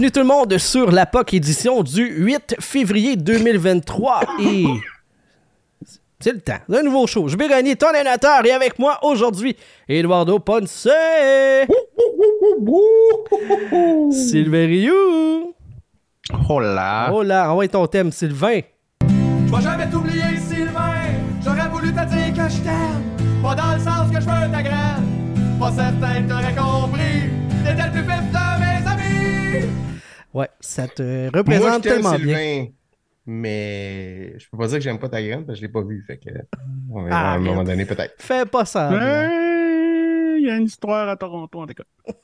Bienvenue tout le monde sur la POC édition du 8 février 2023 et c'est le temps d'un nouveau show. Je vais gagner ton animateur et avec moi aujourd'hui, Eduardo Ponce, Sylvain Rioux. Hola. Hola, envoie ton thème, Sylvain. Je vais jamais t'oublier, Sylvain. J'aurais voulu te dire que je t'aime. Pas dans le sens que je veux ta graine. Pas certain que t'aurais compris. T'étais le plus vif de. Ouais, ça te Moi, je représente tellement bien. Sylvain, mais je peux pas dire que j'aime pas ta graine parce que je l'ai pas vue. Fait que, on verra Ah, à un moment donné, peut-être. Fais pas ça. Ouais, Il y a une histoire à Toronto, en tout cas.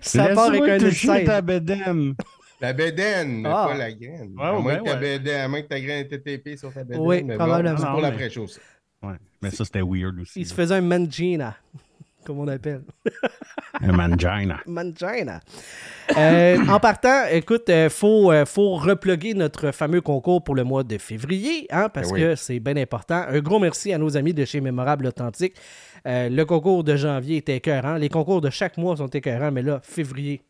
Ça part avec un inside. ta bédaine. La bédaine, mais Ah. pas la graine. Ouais, à, moins ouais, ta ouais. bédaine, à moins que ta graine était tapée sur ta bédaine. Oui, probablement. Bon, c'est pour mais- l'après-chose. Ouais, mais ça, c'était weird aussi. Il se faisait un mangina, comme on appelle. Mangina. Mangina. Euh, en partant, écoute, il faut, euh, faut repluguer notre fameux concours pour le mois de février, hein, parce oui. que c'est bien important. Un gros merci à nos amis de chez Mémorable Authentique. Euh, le concours de janvier était écœurant. Les concours de chaque mois sont écœurants, mais là, février,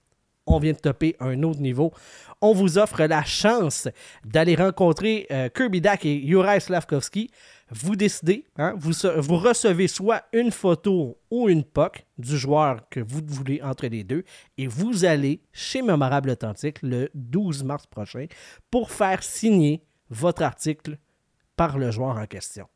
on vient de topper un autre niveau. On vous offre la chance d'aller rencontrer euh, Kirby Dak et Juraj Slavkovski. Vous décidez, hein, vous, recevez soit une photo ou une POC du joueur que vous voulez entre les deux et vous allez chez Mémorable Authentique le 12 mars prochain pour faire signer votre article par le joueur en question.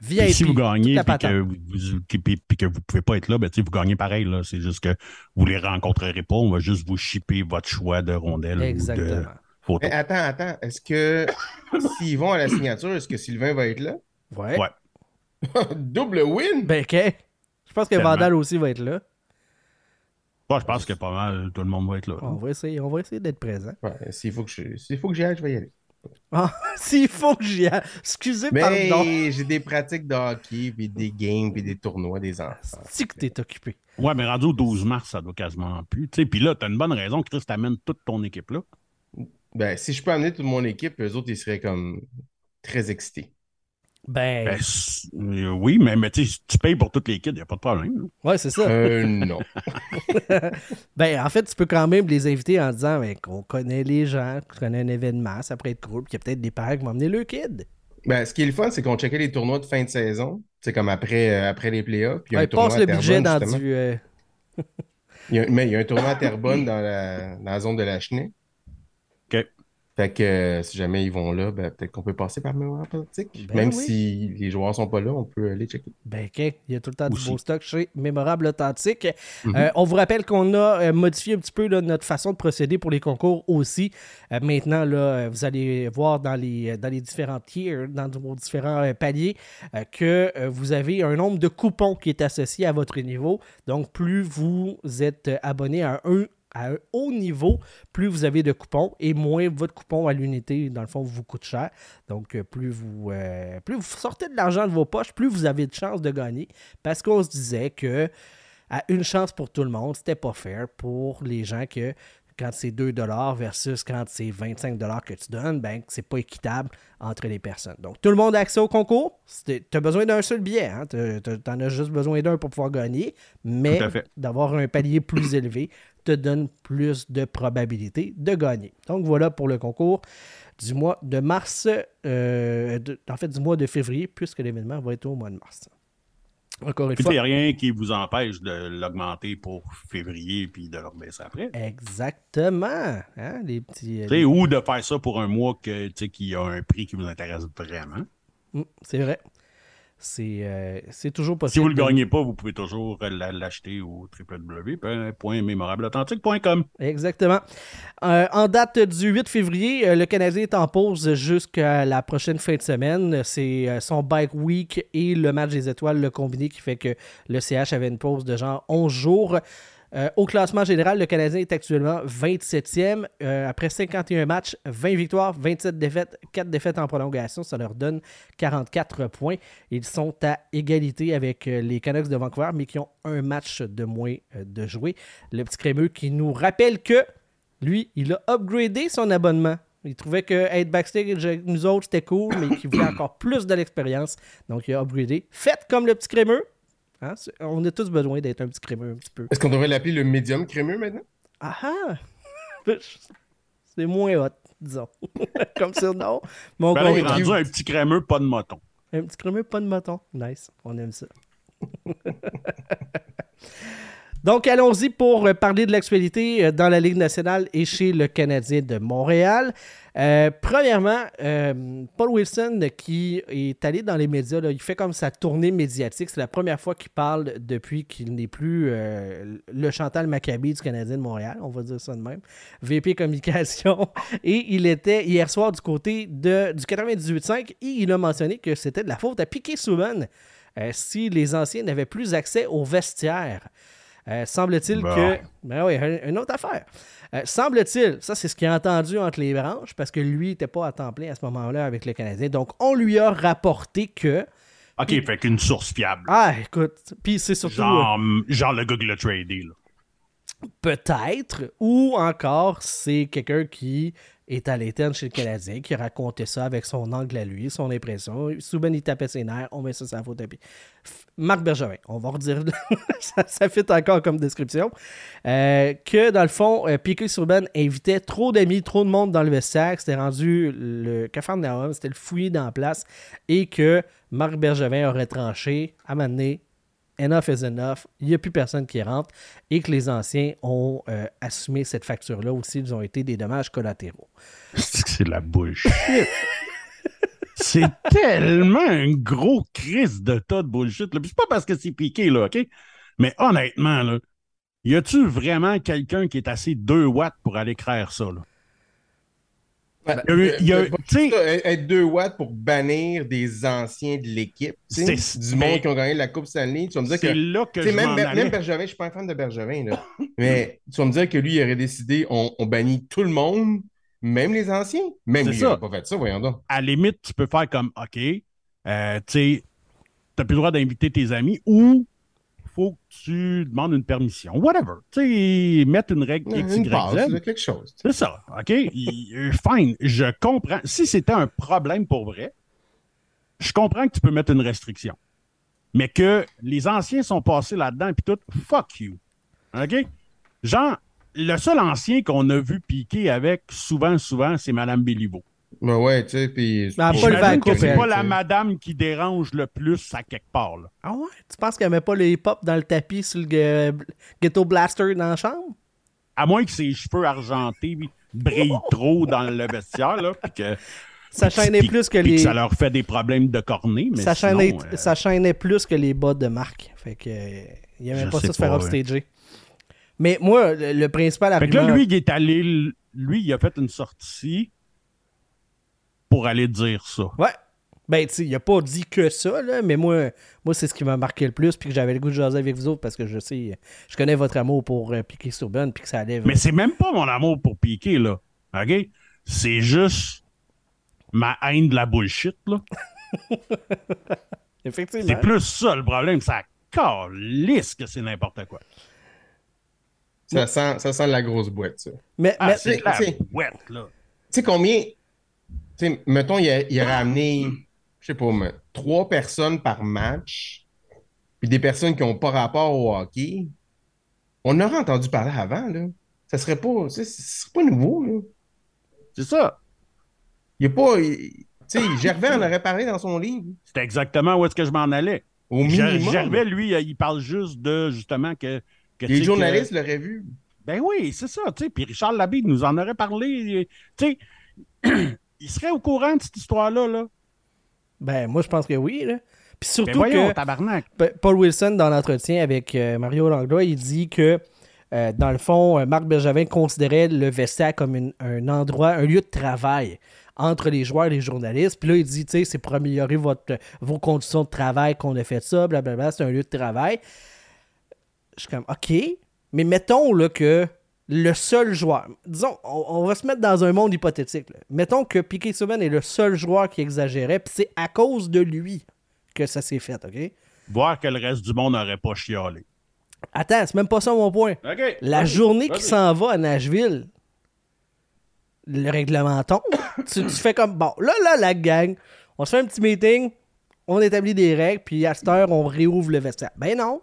VIP, Puis si vous gagnez patente. que vous, vous- puis- puis- puis que vous pouvez pas être là, ben, tu sais, vous gagnez pareil. Là. C'est juste que vous les rencontrerez pas. On va juste vous shipper votre choix de rondelle ou de Exactement. photo. Mais attends, attends. Est-ce que s'ils vont à la signature, est-ce que Sylvain va être là? Ouais. Ouais. Double win! Ben, OK. Je pense que Tellement. Vandal aussi va être là. Moi, je pense que pas mal tout le monde va être là. On va essayer, on va essayer d'être présent. Ouais, s'il faut que je- s'il faut que j'y aille, je vais y aller. Ah, s'il faut que j'y aille. Excusez, pardon. Mais j'ai des pratiques de hockey, puis des games, puis des tournois des enfants. C'est que t'es occupé. Ouais, mais rendu au 12 mars, ça doit quasiment plus. Tu sais, Puis là, tu as une bonne raison, Chris, t'amènes toute ton équipe là. Ben, si je peux amener toute mon équipe, eux autres, ils seraient comme très excités. Ben, Ben, euh, oui, mais, mais tu sais, tu payes pour toute l'équipe, il n'y a pas de problème. ouais, c'est ça. Euh, non. Ben, en fait, tu peux quand même les inviter en disant ben, qu'on connaît les gens, qu'on connaît un événement, ça pourrait être cool, puis il y a peut-être des parents qui vont emmener le kid. Ben, ce qui est le fun, c'est qu'on checkait les tournois de fin de saison. C'est comme après, euh, après les playoffs. Puis il y a Ouais, un tournoi passe à le budget Terrebonne, dans justement. du. euh, Il y a- mais il y a un tournoi à Terrebonne dans la, dans la zone de la Chenée. Fait que euh, si jamais ils vont là, ben, peut-être qu'on peut passer par Mémoire Politique. Ben Même oui. si les joueurs sont pas là, on peut aller checker. Ben, OK. Il y a tout le temps du Aussi. beau stock chez Mémorable Authentique. Mhm. Euh, on vous rappelle qu'on a euh, modifié un petit peu là, notre façon de procéder pour les concours aussi. Euh, maintenant, là, vous allez voir dans les, dans les différents tiers, dans vos différents euh, paliers, euh, que euh, vous avez un nombre de coupons qui est associé à votre niveau. Donc, plus vous êtes abonné à un, à un haut niveau, plus vous avez de coupons et moins votre coupon à l'unité, dans le fond, vous coûte cher. Donc, euh, plus vous, euh, plus vous sortez de l'argent de vos poches, plus vous avez de chances de gagner. Parce qu'on se disait que à une chance pour tout le monde, c'était pas fair pour les gens que quand c'est 2 versus quand c'est 25 que tu donnes, ben c'est pas équitable entre les personnes. Donc tout le monde a accès au concours. Tu as besoin d'un seul billet. Hein? Tu en as juste besoin d'un pour pouvoir gagner. Mais d'avoir un palier plus élevé te donne plus de probabilité de gagner. Donc voilà pour le concours du mois de mars, euh, de- en fait du mois de février, puisque l'événement va être au mois de mars. Encore une Puis il fois. n'y a rien qui vous empêche de l'augmenter pour février puis de le rebaisser après. Exactement. Hein, les petits. euh, Ou de faire ça pour un mois que, qui a un prix qui vous intéresse vraiment. Mm, c'est vrai. C'est euh, c'est toujours Si possible. vous ne le gagnez pas, vous pouvez toujours la- l'acheter au www.mémorableauthentique.com. Exactement. Euh, en date du 8 février, euh, le Canadien est en pause jusqu'à la prochaine fin de semaine. C'est euh, son bike week et le match des étoiles, le combiné, qui fait que le CH avait une pause de genre 11 jours. Euh, au classement général, le Canadien est actuellement 27e. Euh, après 51 matchs, 20 victoires, 27 défaites, 4 défaites en prolongation. Ça leur donne 44 points. Ils sont à égalité avec euh, les Canucks de Vancouver, mais qui ont un match de moins de jouer. Le petit crémeux qui nous rappelle que lui, il a upgradé son abonnement. Il trouvait que être backstage avec nous autres, c'était cool, mais qu'il voulait encore plus de l'expérience. Donc, il a upgradé. Faites comme le petit crémeux. Hein? On a tous besoin d'être un petit crémeux un petit peu. Est-ce qu'on devrait l'appeler le médium crémeux maintenant? Ah ah! C'est moins hot, disons. Comme ça, non? Mais on Ben est rendu un petit crémeux, pas de moton. Un petit crémeux, pas de mouton. Nice. On aime ça. Donc, allons-y pour parler de l'actualité euh, dans la Ligue nationale et chez le Canadien de Montréal. Euh, premièrement, euh, Paul Wilson, qui est allé dans les médias, il fait comme sa tournée médiatique. C'est la première fois qu'il parle depuis qu'il n'est plus euh, le Chantal Maccabi du Canadien de Montréal, on va dire ça de même. VP Communication. Et il était hier soir du côté de, du 98.5 et il a mentionné que c'était de la faute à Piquet Souban euh, si les anciens n'avaient plus accès aux vestiaires. Euh, semble-t-il Bon. que. Ben oui, un- une autre affaire. Euh, semble-t-il, ça c'est ce qu'il a entendu entre les branches, parce que lui n'était pas à temps plein à ce moment-là avec le Canadien. Donc on lui a rapporté que. OK, fait qu'une source fiable. Ah, écoute, puis c'est surtout. euh, Genre, genre le Google Tradé, là. Peut-être, ou encore c'est quelqu'un qui est à l'interne chez le Canadien, qui racontait ça avec son angle à lui, son impression. Souben, il tapait ses nerfs, on met ça sur la faute Marc Bergevin, on va redire, ça, ça encore comme description, euh, que dans le fond, euh, Piquet Souben invitait trop d'amis, trop de monde dans le vestiaire, c'était rendu le Cafarnaum, c'était le fouillis dans la place, et que Marc Bergevin aurait tranché à enough is enough, il n'y a plus personne qui rentre et que les anciens ont euh, assumé cette facture-là aussi, ils ont été des dommages collatéraux. C'est la bullshit. c'est tellement un gros crise de tas de bullshit. là. C'est pas parce que c'est piqué, là, OK? Mais honnêtement, là, y a-tu vraiment quelqu'un qui est assez 2 watts pour aller créer ça, là? Il y a eu- il y a eu- euh, ça, être 2 watts pour bannir des anciens de l'équipe. Du mais- monde qui ont gagné la Coupe Stanley. Tu vas me dire que. là que je même, même. Bergevin, je suis pas un fan de Bergevin, là. mais tu vas me dire que lui, il aurait décidé on, on bannit tout le monde, même les anciens. Même lui, il ça. aurait pas fait ça, voyons donc. à la limite, tu peux faire comme OK, euh, tu t'as plus le droit d'inviter tes amis ou faut que tu demandes une permission. Whatever. Tu sais, mettre une règle X, Une Y, quelque chose. C'est ça, OK? Euh, Fine, je comprends. Si c'était un problème pour vrai, je comprends que tu peux mettre une restriction. Mais que les anciens sont passés là-dedans et tout, fuck you. OK? Genre, le seul ancien qu'on a vu piquer avec souvent, souvent, c'est Mme Béliveau. Ben ouais, tu sais, puis. J'imagine Vaco, que c'est pas la madame qui dérange le plus à quelque part. Là. Ah ouais? Tu penses qu'elle met pas le hip-hop dans le tapis sur le Ghetto Blaster dans la chambre? À moins que ses cheveux argentés brillent trop dans le vestiaire, là, puis que, Ça chaînait plus que les. ça leur fait des problèmes de cornée. Mais Ça sinon, chaînait, euh, ça chaînait plus que les bas de Marc. Fait que. il aimait Je pas ça sais se faire pas, upstager. Mais moi, le, le principal Fait que argument. là, lui, il est allé. Lui, il a fait une sortie pour aller dire ça. Ouais. Ben, tu sais, il a pas dit que ça, là, mais moi, moi c'est ce qui m'a marqué le plus, puis que j'avais le goût de jaser avec vous autres, parce que je sais, je connais votre amour pour euh, Piquet Souben, puis que ça allait. Mais c'est même pas mon amour pour Piqué, là. OK? C'est juste ma haine de la bullshit, là. Effectivement. C'est plus ça le problème. Ça calisse que c'est n'importe quoi. Ça sent, ça sent la grosse boîte, ça. Mais, Ah, mais- c'est la bouette, là. Tu sais combien. Sais, mettons, il, a, il aurait amené, je sais pas, mais, trois personnes par match, puis des personnes qui n'ont pas rapport au hockey. On aurait entendu parler avant, là. Ça serait pas. serait pas nouveau, là. C'est ça. Il n'y a pas. Tu sais, Gervais en aurait parlé dans son livre. C'est exactement où est-ce que je m'en allais. Au minimum. Gervais, lui, il parle juste de, justement, que... Les journalistes l'auraient vu. ben oui, c'est ça, tu sais. Puis Richard Labide nous en aurait parlé. Tu sais, il serait au courant de cette histoire-là, là? ben, moi, je pense que oui, là. Puis Ben surtout voyons, que tabarnak. Pa- Paul Wilson, dans l'entretien avec euh, Mario Langlois, il dit que, euh, dans le fond, euh, Marc Bergevin considérait le vestiaire comme une- un endroit, un lieu de travail entre les joueurs et les journalistes. Puis là, il dit, tu sais, c'est pour améliorer votre, vos conditions de travail qu'on a fait ça, blablabla, c'est un lieu de travail. Je suis comme, OK, mais mettons là, que le seul joueur, disons, on, on va se mettre dans un monde hypothétique. là. Mettons que Piquet Souben est le seul joueur qui exagérait, puis c'est à cause de lui que ça s'est fait, OK? Voir que le reste du monde n'aurait pas chialé. Attends, c'est même pas ça mon point. La journée qui s'en va à Nashville, le règlement tombe. tu, tu fais comme, bon, là, là, la gang, on se fait un petit meeting, on établit des règles, puis à cette heure, on réouvre le vestiaire. Ben non.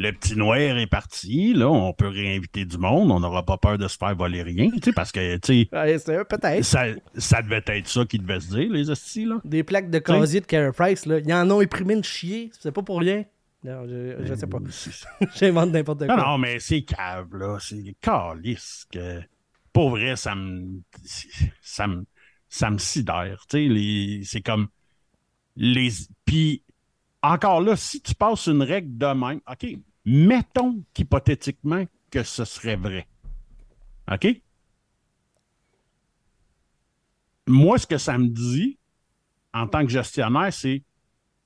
Le petit noir est parti, là, on peut réinviter du monde, on n'aura pas peur de se faire voler rien, tu sais, parce que, tu sais, Ouais, c'est- Peut-être. ça, ça devait être ça qu'ils devaient se dire, les hosties, là. Des plaques de casier de Carey Price, là. Ils en ont imprimé une chier. C'est pas pour rien. Non, je, je sais pas. J'invente n'importe quoi. Non, non, mais c'est cave, là. C'est calice que. Pour vrai, ça me. Ça me. Ça me sidère. Tu sais, les- c'est comme. Les. Puis, encore là, si tu passes une règle de même, OK, mettons qu'hypothétiquement que ce serait vrai. OK? Moi, ce que ça me dit, en tant que gestionnaire, c'est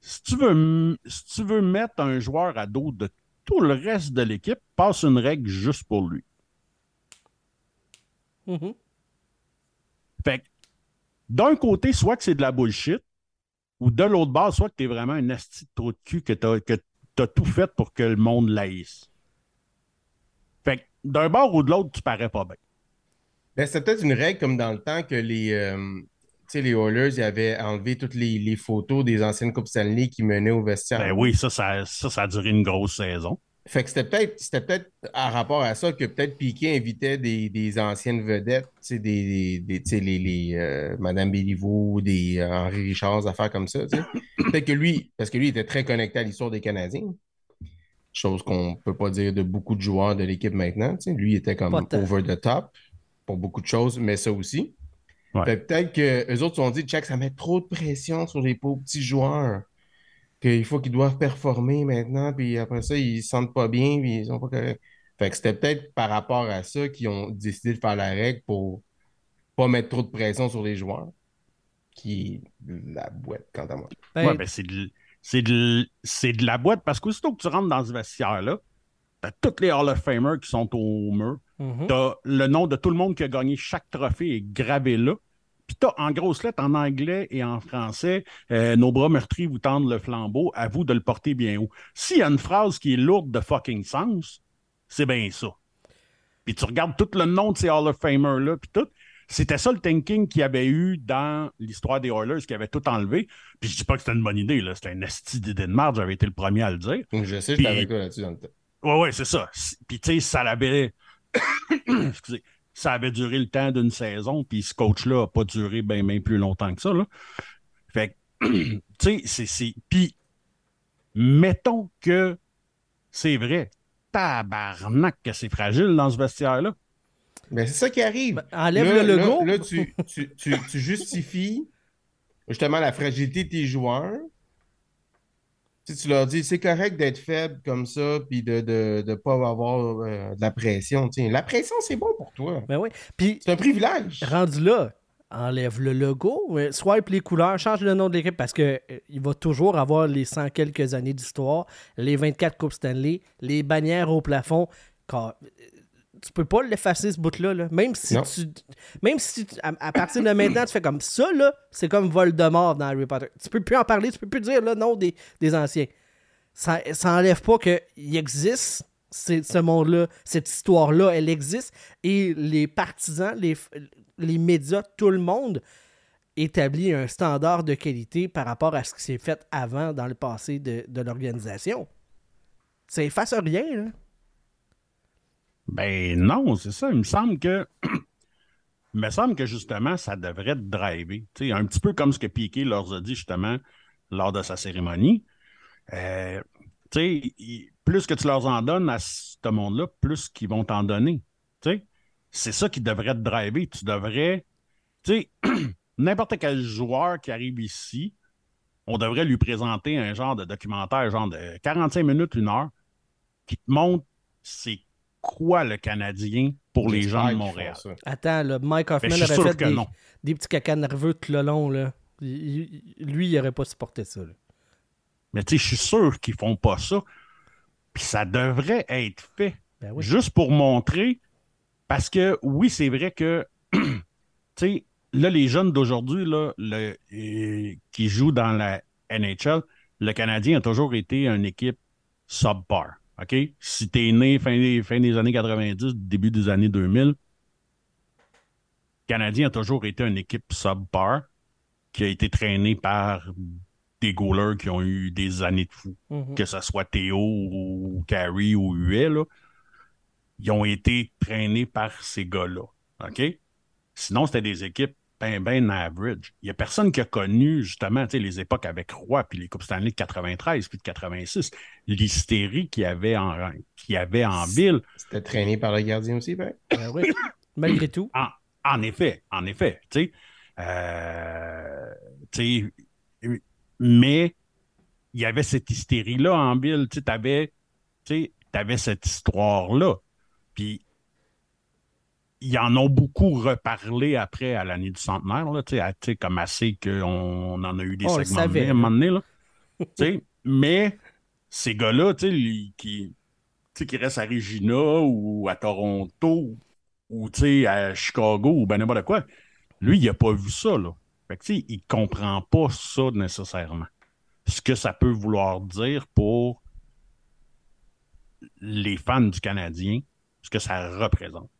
si tu veux, si tu veux mettre un joueur à dos de tout le reste de l'équipe, passe une règle juste pour lui. Fait que, d'un côté, soit que c'est de la bullshit, ou de l'autre bord, soit que tu es vraiment un asti de trou de cul que tu as, tout fait pour que le monde laïsse. Fait que, d'un bord ou de l'autre, tu parais pas bien. Ben, c'était peut-être une règle comme dans le temps que les, euh, les Oilers ils avaient enlevé toutes les, les photos des anciennes Coupes Stanley qui menaient au vestiaire. Ben oui, ça, ça, ça, ça a duré une grosse saison. Fait que c'était peut-être c'était peut-être à rapport à ça que peut-être Piquet invitait des, des anciennes vedettes, tu sais, des, des, des- tu sais, les, les euh, Madame Béliveau, des euh, Henri Richard, des affaires comme ça. Peut-être que lui, parce que lui était très connecté à l'histoire des Canadiens, chose qu'on peut pas dire de beaucoup de joueurs de l'équipe maintenant. tu sais. Lui il était comme over the top pour beaucoup de choses, mais ça aussi. Ouais. Peut-être que eux autres se sont dit, check, ça met trop de pression sur les pauvres petits joueurs qu'il faut qu'ils doivent performer maintenant, puis après ça, ils se sentent pas bien, puis ils sont pas corrects. Fait que c'était peut-être par rapport à ça qu'ils ont décidé de faire la règle pour pas mettre trop de pression sur les joueurs, qui est la boîte, quant à moi. Ben, Ouais, ben c'est de, c'est de, c'est de la boîte parce qu'aussitôt que tu rentres dans ce vestiaire-là, t'as tous les Hall of Famers qui sont au mur. mhm. T'as le nom de tout le monde qui a gagné chaque trophée est gravé là. Puis t'as en grosses lettres en anglais et en français euh, Nos bras meurtris vous tendent le flambeau, à vous de le porter bien haut. S'il y a une phrase qui est lourde de fucking sens, c'est bien ça. Puis tu regardes tout le nom de ces Hall of Famers-là, puis tout. C'était ça le thinking qu'il y avait eu dans l'histoire des Oilers, qui avait tout enlevé. Puis je dis pas que c'était une bonne idée, là. C'était un esti d'idée de j'avais été le premier à le dire. Je sais, j'étais avec toi là-dessus dans le temps. Ouais, ouais, c'est ça. Puis, tu sais, ça avait. Excusez. Ça avait duré le temps d'une saison, puis ce coach-là n'a pas duré bien bien plus longtemps que ça. Là. Fait que, tu sais, c'est- c'est. Puis, mettons que c'est vrai. Tabarnak, que c'est fragile dans ce vestiaire-là. Ben, c'est ça qui arrive. Ben, enlève Là- le là- logo. Là, tu, tu, tu, tu justifies justement la fragilité de tes joueurs. Tu, sais, tu leur dis, c'est correct d'être faible comme ça, puis de ne de, de pas avoir euh, de la pression. La pression, c'est bon pour toi. Ben oui. Puis, C'est un privilège. rendu là, enlève le logo, euh, swipe les couleurs, change le nom de l'équipe parce que euh, va toujours avoir les 100 quelques années d'histoire, les 24 Coupes Stanley, les bannières au plafond. Tu peux pas l'effacer ce bout-là. là. Même si Non. tu. Même si tu- à, à partir de maintenant, tu fais comme ça, là, c'est comme Voldemort dans Harry Potter. Tu peux plus en parler, tu peux plus dire le nom des, des anciens. Ça, ça enlève pas qu'il existe ce monde-là, cette histoire-là, elle existe. Et les partisans, les, les médias, tout le monde établit un standard de qualité par rapport à ce qui s'est fait avant dans le passé de, de l'organisation. Ça efface rien. Là. Ben non, c'est ça. Il me semble que. Il me semble que justement, ça devrait te driver. Un petit peu comme ce que Piquet leur a dit justement lors de sa cérémonie. Euh, plus que tu leur en donnes à ce monde-là, plus qu'ils vont t'en donner. C'est ça qui devrait te driver. Tu devrais. N'importe quel joueur qui arrive ici, on devrait lui présenter un genre de documentaire, genre de 45 minutes, une heure, qui te montre c'est quoi le Canadien pour les gens de Montréal? Attends, là, Mike Ben, Hoffman suis aurait fait des, petits cacas nerveux tout le long. Là. Il- il- lui, il aurait pas supporté ça. là. Mais tu sais, je suis sûr qu'ils font pas ça. Puis ça devrait être fait. Ben oui. Juste pour montrer. Parce que oui, c'est vrai que tu sais, là, les jeunes d'aujourd'hui, le- euh, qui jouent dans la NHL, le Canadien a toujours été une équipe subpar. OK? Si t'es né fin des, fin des années 90, début des années 2000, le Canadien a toujours été une équipe subpar qui a été traînée par des goalers qui ont eu des années de fou, Mhm. que ce soit Théo ou Carey ou Huet, là, ils ont été traînés par ces gars-là. OK? Sinon, c'était des équipes ben, ben average. Il n'y a personne qui a connu, justement, tu sais, les époques avec Roy, puis les Coupes Stanley de 93, puis de 86, l'hystérie qu'il y avait en, qu'il avait en ville. C'était traîné par le gardien aussi, ben? Ben oui. Malgré tout. En effet, en effet, tu sais. Euh, tu sais, mais il y avait cette hystérie-là en ville. Tu sais, tu sais, t'avais cette histoire-là. Puis, ils en ont beaucoup reparlé après à l'année du centenaire, là, à- comme assez qu'on en a eu des On segments de à un moment donné, là. Mais ces gars-là, tu sais, les- qui, qui restent à Regina ou à Toronto ou à Chicago ou ben n'importe quoi, lui, il n'a pas vu ça, là. Fait que, tu sais, il comprend pas ça nécessairement. Ce que ça peut vouloir dire pour les fans du Canadien, ce que ça représente,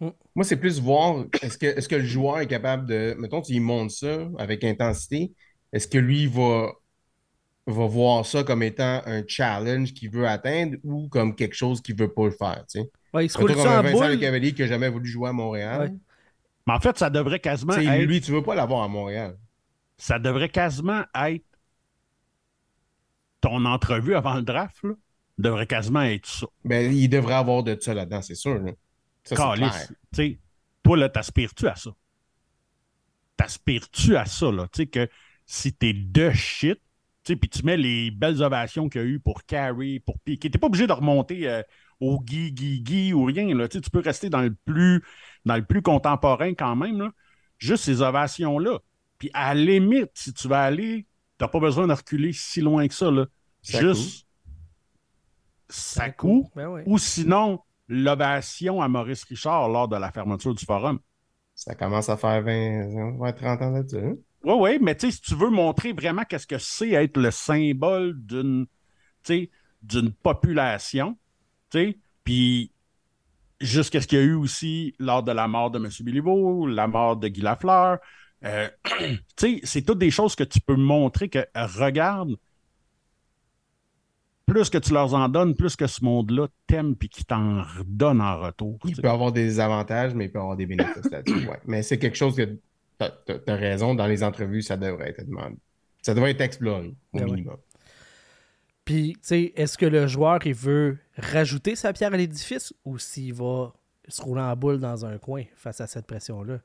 sais. Moi, c'est plus voir est-ce que, est-ce que le joueur est capable de. Mettons, tu lui montres ça avec intensité. Est-ce que lui va, va voir ça comme étant un challenge qu'il veut atteindre ou comme quelque chose qu'il veut pas le faire, tu sais? Ouais, il se roule comme ça Vincent Le. Cavalier qui n'a jamais voulu jouer à Montréal. Ouais. Mais en fait, ça devrait quasiment être, lui, tu veux pas l'avoir à Montréal. ça devrait quasiment être ton entrevue avant le draft, là, devrait quasiment être ça. Ben, il devrait avoir de ça là-dedans, c'est sûr. là. Sais, toi, là, t'aspires-tu à ça? T'aspires-tu à ça, là? Tu sais, que si t'es de shit, tu sais, puis tu mets les belles ovations qu'il y a eu pour Carey, pour Piquet, t'es pas obligé de remonter euh, au Guy, Guy, Guy ou rien, là. Tu sais, tu peux rester dans le plus, dans le plus contemporain quand même, là. Juste ces ovations-là. Puis à la limite, si tu vas aller, t'as pas besoin de reculer si loin que ça, là. Ça Juste, ça coûte. Ben oui. Ou sinon, l'ovation à Maurice Richard lors de la fermeture du forum. Ça commence à faire 20, ouais, 30 ans là-dessus. hein? Oui, oui, mais tu sais, si tu veux montrer vraiment qu'est-ce que c'est être le symbole d'une, d'une population, tu sais, puis jusqu'à ce qu'il y a eu aussi lors de la mort de M. Béliveau, la mort de Guy Lafleur, euh, tu sais, c'est toutes des choses que tu peux montrer que, regarde, plus que tu leur en donnes, plus que ce monde-là t'aime puis qui t'en redonne en retour. tu Il peut avoir des avantages, mais il peut avoir des bénéfices là-dessus. ouais. Mais c'est quelque chose que t'as as, raison, dans les entrevues, ça devrait être demandé. Ça devrait être exploré, au Ben ouais. minimum. Puis, tu sais, est-ce que le joueur, il veut rajouter sa pierre à l'édifice ou s'il va se rouler en boule dans un coin face à cette pression-là?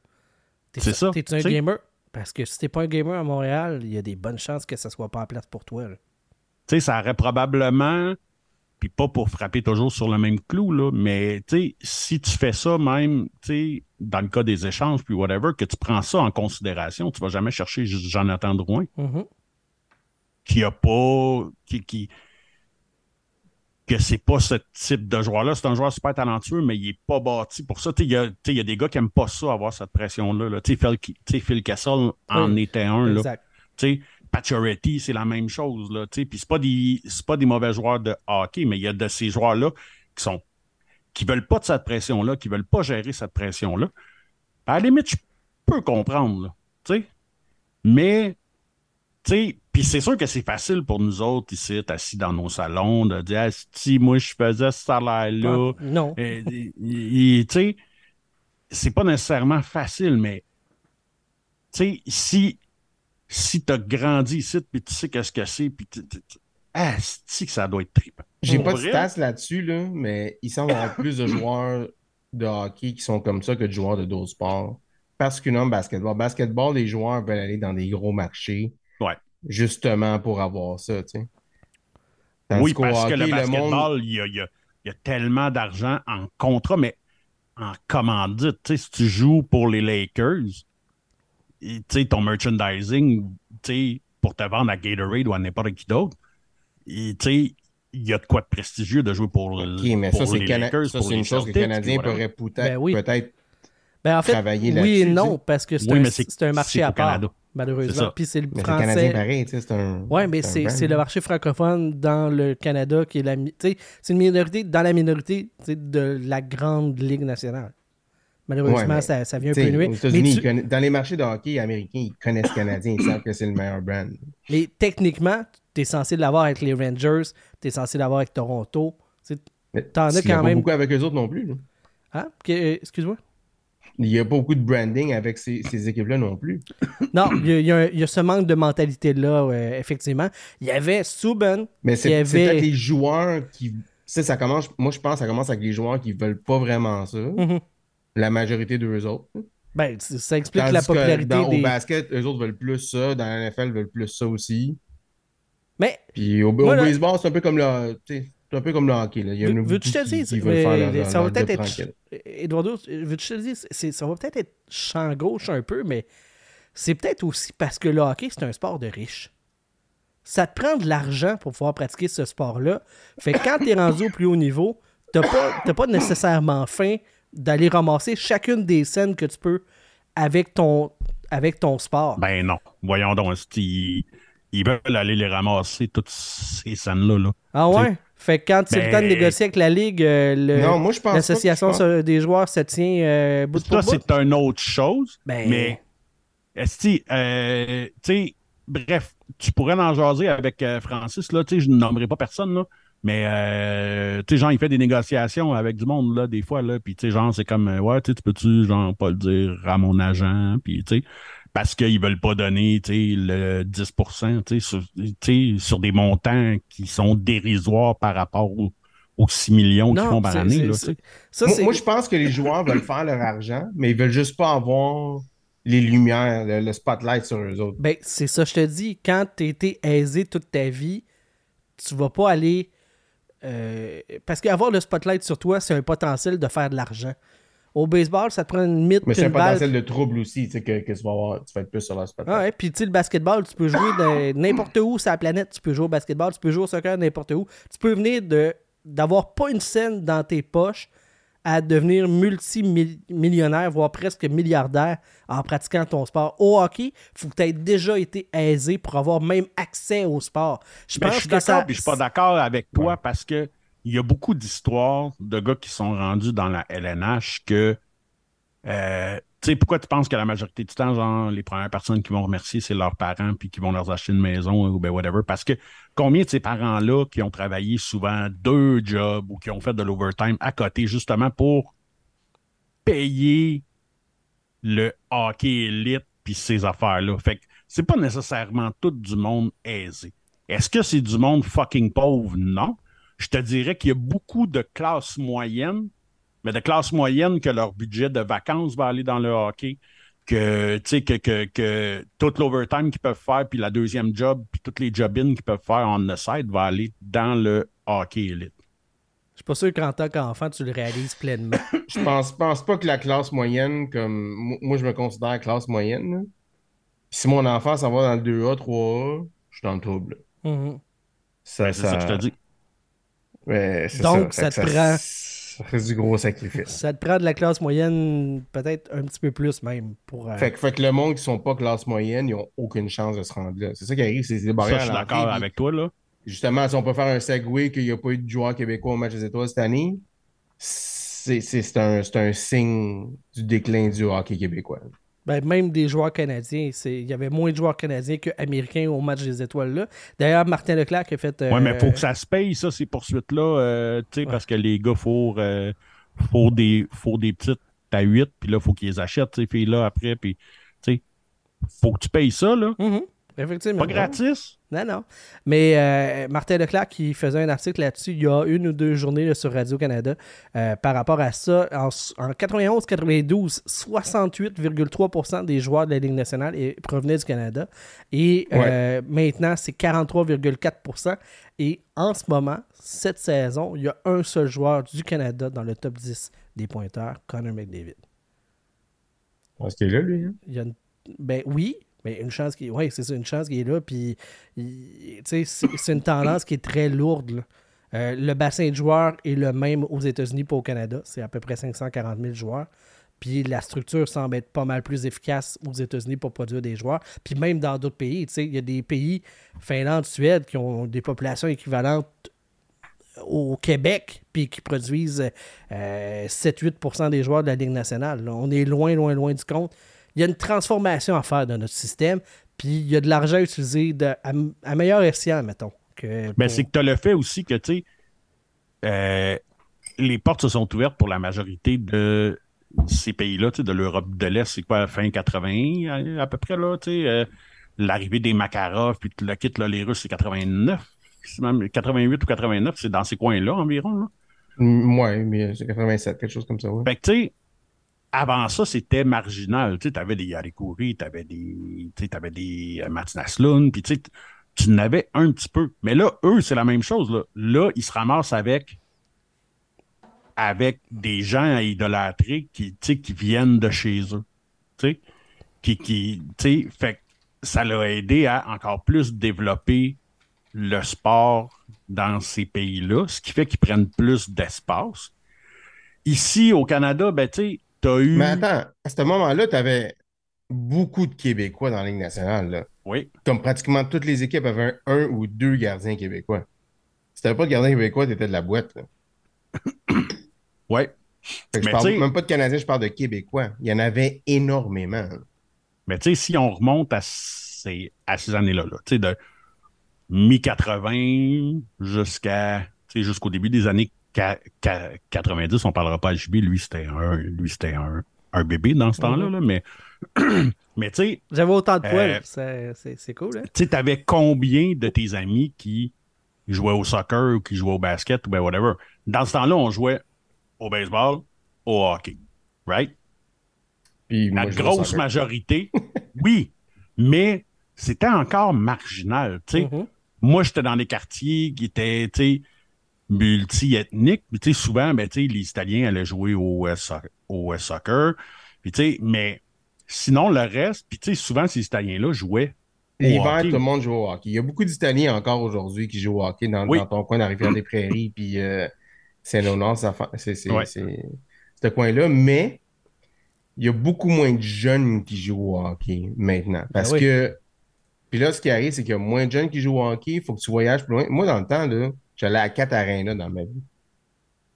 T'es- C'est ça, T'es-tu un tu gamer? Parce que si t'es pas un gamer à Montréal, il y a des bonnes chances que ça soit pas en place pour toi. là. Tu sais, ça aurait probablement, puis pas pour frapper toujours sur le même clou, là, mais tu sais, si tu fais ça même, tu sais, dans le cas des échanges, puis whatever, que tu prends ça en considération, tu vas jamais chercher juste Jonathan Drouin, Mhm. qui a pas, qui, qui, que c'est pas ce type de joueur-là. C'est un joueur super talentueux, mais il est pas bâti pour ça. Tu sais, il y a, y des gars qui aiment pas ça, avoir cette pression-là. là. Tu sais, Phil, Phil Kessel en Oui, était un, là. Exact. Tu sais, Pacioretty, c'est la même chose. Là. Puis c'est pas des c'est pas des mauvais joueurs de hockey, mais il y a de ces joueurs-là qui sont qui veulent pas de cette pression-là, qui veulent pas gérer cette pression-là. À la limite, je peux comprendre. là. Mais puis c'est sûr que c'est facile pour nous autres ici, assis dans nos salons, de dire Ah, si moi je faisais ce salaire-là. Ah, non. Tu sais, c'est pas nécessairement facile, mais tu sais, si, si tu as grandi ici, puis tu sais qu'est-ce que c'est, puis ah, c'est que ça doit être trippant. J'ai pas de stats là-dessus, là, mais il semble avoir plus de joueurs de hockey qui sont comme ça que de joueurs de d'autres sports. Particulièrement basketball. Basketball, les joueurs veulent aller dans des gros marchés. Ouais. Justement pour avoir ça, tu sais. Oui, parce que le basketball, il y y a- il y a tellement d'argent en contrat, mais en commandite. Tu sais, si tu joues pour les Lakers, sais, ton merchandising, tu sais, pour te vendre à Gatorade ou à n'importe qui d'autre, et, tu sais, il y a de quoi de prestigieux de jouer pour, OK, mais pour ça, c'est les Cana- Lakers, ça, pour c'est les une chose que les Canadiens pourraient peut-être Ben oui. peut-être Ben, en fait, travailler oui et là-dessus, non, tu parce que c'est Oui, un, mais c'est- c'est un marché c'est à part, malheureusement. Puis c'est le Mais français. pareil, tu sais, c'est un. Oui, mais c'est le marché francophone dans le Canada qui est la. mi- tu sais, C'est une minorité dans la minorité de la grande Ligue nationale. Malheureusement, Ouais, ça, ça vient un T'sais, peu nuire. tu- dans les marchés de hockey américains, ils connaissent Canadiens, ils savent que c'est le meilleur brand. mais techniquement, tu es censé l'avoir avec les Rangers, tu es censé l'avoir avec Toronto. Tu sais, Mais T'en as quand pas même- beaucoup avec eux autres non plus. là. Hein? Que- euh, Excuse-moi? Il n'y a pas beaucoup de branding avec ces, ces équipes-là non plus. Non, il y, a- il y a ce manque de mentalité-là, euh, effectivement. Il y avait Subban, Mais c'est avait- peut-être les joueurs qui. Ça, ça commence. Moi, je pense que ça commence avec les joueurs qui veulent pas vraiment ça. Mhm. La majorité d'eux autres. ben, ça explique Tandis la popularité dans- des... Au basket, eux autres veulent plus ça. Dans la NFL, ils veulent plus ça aussi. Mais, Puis au, baseball, c'est un peu comme le. C'est un peu comme le hockey. Là. Il y a Veux- veux-tu qui, te dise, qui mais faire leur, ça va peut-être être-. Eduardo, veux-tu te c'est- ça va peut-être être champ gauche un peu, mais c'est peut-être aussi parce que le hockey, c'est un sport de riches. Ça te prend de l'argent pour pouvoir pratiquer ce sport-là. Fait que quand tu es rendu au plus haut niveau, tu n'as pas, t'as pas nécessairement faim d'aller ramasser chacune des scènes que tu peux avec ton, avec ton sport. Ben non. Voyons donc. Ils, ils veulent aller les ramasser, toutes ces scènes-là. Là. ah ouais? Fait que quand c'est le Ben- temps de négocier avec la Ligue, euh, le- l'association pense- des joueurs se tient euh, bout Ça, c'est une autre chose. Ben- Mais, esti, euh, tu sais, bref, tu pourrais en jaser avec euh, Francis, là, tu sais, je ne nommerai pas personne, là. Mais, euh, tu sais, genre, il fait des négociations avec du monde, là, des fois, là. Puis, tu sais, genre, c'est comme, euh, ouais, tu peux-tu, genre, pas le dire à mon agent, puis, tu sais, parce qu'ils veulent pas donner, tu sais, le 10 tu sais, sur, sur des montants qui sont dérisoires par rapport aux, aux 6 millions qu'ils font par année, là. Ça, Moi, je pense que les joueurs veulent faire leur argent, mais ils veulent juste pas avoir les lumières, le, le spotlight sur eux autres. Ben, c'est ça, je te dis. Quand tu été aisé toute ta vie, tu vas pas aller. Euh, parce qu'avoir le spotlight sur toi, c'est un potentiel de faire de l'argent. Au baseball, ça te prend une mythe Mais c'est un balle. potentiel de trouble aussi, tu sais, que, que tu vas avoir, tu vas être plus sur leur spotlight. Ah ouais, puis tu sais, le basketball, tu peux jouer n'importe où sur la planète. Tu peux jouer au basketball, tu peux jouer au soccer n'importe où. Tu peux venir de d'avoir pas une scène dans tes poches à devenir multimillionnaire, voire presque milliardaire en pratiquant ton sport. Au hockey, faut que tu aies déjà été aisé pour avoir même accès au sport. Je Ben, pense je suis que ça. d'accord, puis je suis pas d'accord avec toi parce que il y a beaucoup d'histoires de gars qui sont rendus dans la LNH que euh, sais, pourquoi tu penses que la majorité du temps, genre, les premières personnes qui vont remercier, c'est leurs parents puis qui vont leur acheter une maison ou ben whatever? Parce que combien de ces parents-là qui ont travaillé souvent deux jobs ou qui ont fait de l'overtime à côté justement pour payer le hockey élite puis ces affaires-là? Fait que c'est pas nécessairement tout du monde aisé. Est-ce que c'est du monde fucking pauvre? Non. Je te dirais qu'il y a beaucoup de classes moyennes, mais de classes moyennes que leur budget de vacances va aller dans le hockey, que, tu sais, que, que, que tout l'overtime qu'ils peuvent faire, puis la deuxième job, puis toutes les job-ins qu'ils peuvent faire the side va aller dans le hockey élite. Je suis pas sûr qu'en tant qu'enfant, tu le réalises pleinement. Je pense, pense pas que la classe moyenne, comme moi, je me considère classe moyenne. Si mon enfant s'en va dans le 2A, 3A, je suis dans le trouble. Mhm. Ça, C'est ça que je te dis. Ouais, Donc, ça te prend- Ça reste du gros sacrifice. Ça te prend de la classe moyenne, peut-être un petit peu plus même. Pour, euh, Fait que, fait que le monde qui sont pas classe moyenne, ils ont aucune chance de se rendre là. C'est ça qui arrive, c'est des Ça, barrières je suis d'accord avec toi, là. Justement, si on peut faire un segue qu'il n'y a pas eu de joueurs québécois au match des étoiles cette année, c'est c'est- c'est un, c'est un signe du déclin du hockey québécois. Ben, même des joueurs canadiens. c'est- Il y avait moins de joueurs canadiens qu'américains au match des étoiles-là. D'ailleurs, Martin Leclerc a fait. euh, Ouais, mais faut que ça se paye, ça, ces poursuites-là, euh, tu sais, parce que les gars, faut, euh, faut, des, faut des petites à 8, puis là, faut qu'ils les achètent, ces filles-là, après, puis, tu sais, faut que tu payes ça, là. Mhm. Effectivement. Pas gratis? Non, non. Mais euh, Martin Leclerc qui faisait un article là-dessus il y a une ou deux journées là, sur Radio-Canada euh, par rapport à ça. En, en 91-92, 68,3% des joueurs de la Ligue nationale provenaient du Canada. Et euh, maintenant, c'est 43,4%. Et en ce moment, cette saison, il y a un seul joueur du Canada dans le top 10 des pointeurs, Connor McDavid. Parce qu'il est là, lui. hein? Il y a une- Ben oui, mais une chance qui ouais, c'est ça, une chance qui est là. Puis, c'est une tendance qui est très lourde. Euh, le bassin de joueurs est le même aux États-Unis pas au Canada. C'est à peu près 540 000 joueurs. Puis la structure semble être pas mal plus efficace aux États-Unis pour produire des joueurs. Puis même dans d'autres pays, il y a des pays, Finlande, Suède, qui ont des populations équivalentes au Québec, puis qui produisent 7-8% des joueurs de la Ligue nationale. On est loin, loin, loin du compte. Il y a une transformation à faire dans notre système, puis il y a de l'argent utilisé de, à, meilleur escient, mettons. Que ben, c'est que tu as le fait aussi que, tu sais, les portes se sont ouvertes pour la majorité de ces pays-là, de l'Europe de l'Est, c'est quoi, fin 80 à, peu près, là, tu sais, euh, l'arrivée des Makarov, puis le kit, là, les Russes, c'est 89, même 88 ou 89, c'est dans ces coins-là environ, là. Ouais, mais c'est 87, quelque chose comme ça, ouais. Fait que, tu sais, avant ça, c'était marginal. Tu sais, avais des Yarikuri, tu avais des, tu avais des euh, puis tu sais, tu n'avais un petit peu. Mais là, eux, c'est la même chose. Là, là ils se ramassent avec avec des gens à idolâtrer qui, qui viennent de chez eux. Qui, qui, fait ça l'a aidé à encore plus développer le sport dans ces pays-là, ce qui fait qu'ils prennent plus d'espace. Ici, au Canada, ben, tu eu. Mais attends, à ce moment-là, tu avais beaucoup de Québécois dans la Ligue nationale. Là. Oui. Comme pratiquement toutes les équipes avaient un, ou deux gardiens québécois. Si t'avais pas de gardien québécois, t'étais de la boîte. Là. Ouais. je parle même pas de Canadiens, je parle de Québécois. Il y en avait énormément. Mais tu sais, si on remonte à ces, à ces années-là, là, tu sais, de mi-80 jusqu'à jusqu'au début des années 90, on parlera pas de JB, lui c'était un lui c'était un, un, bébé dans ce temps-là, là, mais mais tu sais j'avais autant de poils, euh, c'est cool hein? Tu sais avais combien de tes amis qui jouaient au soccer ou qui jouaient au basket ou ben whatever? Dans ce temps-là, on jouait au baseball, au hockey. Right? Puis La grosse majorité, oui, mais c'était encore marginal. Mm-hmm. Moi, j'étais dans des quartiers qui étaient multi-ethniques. Souvent, ben, les Italiens allaient jouer au, euh, au soccer. Puis, mais sinon, le reste, puis souvent, ces Italiens-là jouaient L'hiver, tout le monde joue au hockey. Il y a beaucoup d'Italiens encore aujourd'hui qui jouent au hockey dans, ton coin, dans la Rivière-des-Prairies, puis euh, c'est Léonard, c'est ce coin-là, mais il y a beaucoup moins de jeunes qui jouent au hockey maintenant. Parce ben que, puis là, ce qui arrive, c'est qu'il y a moins de jeunes qui jouent au hockey, il faut que tu voyages plus loin. Moi, dans le temps, là, j'allais à quatre arénas dans ma vie.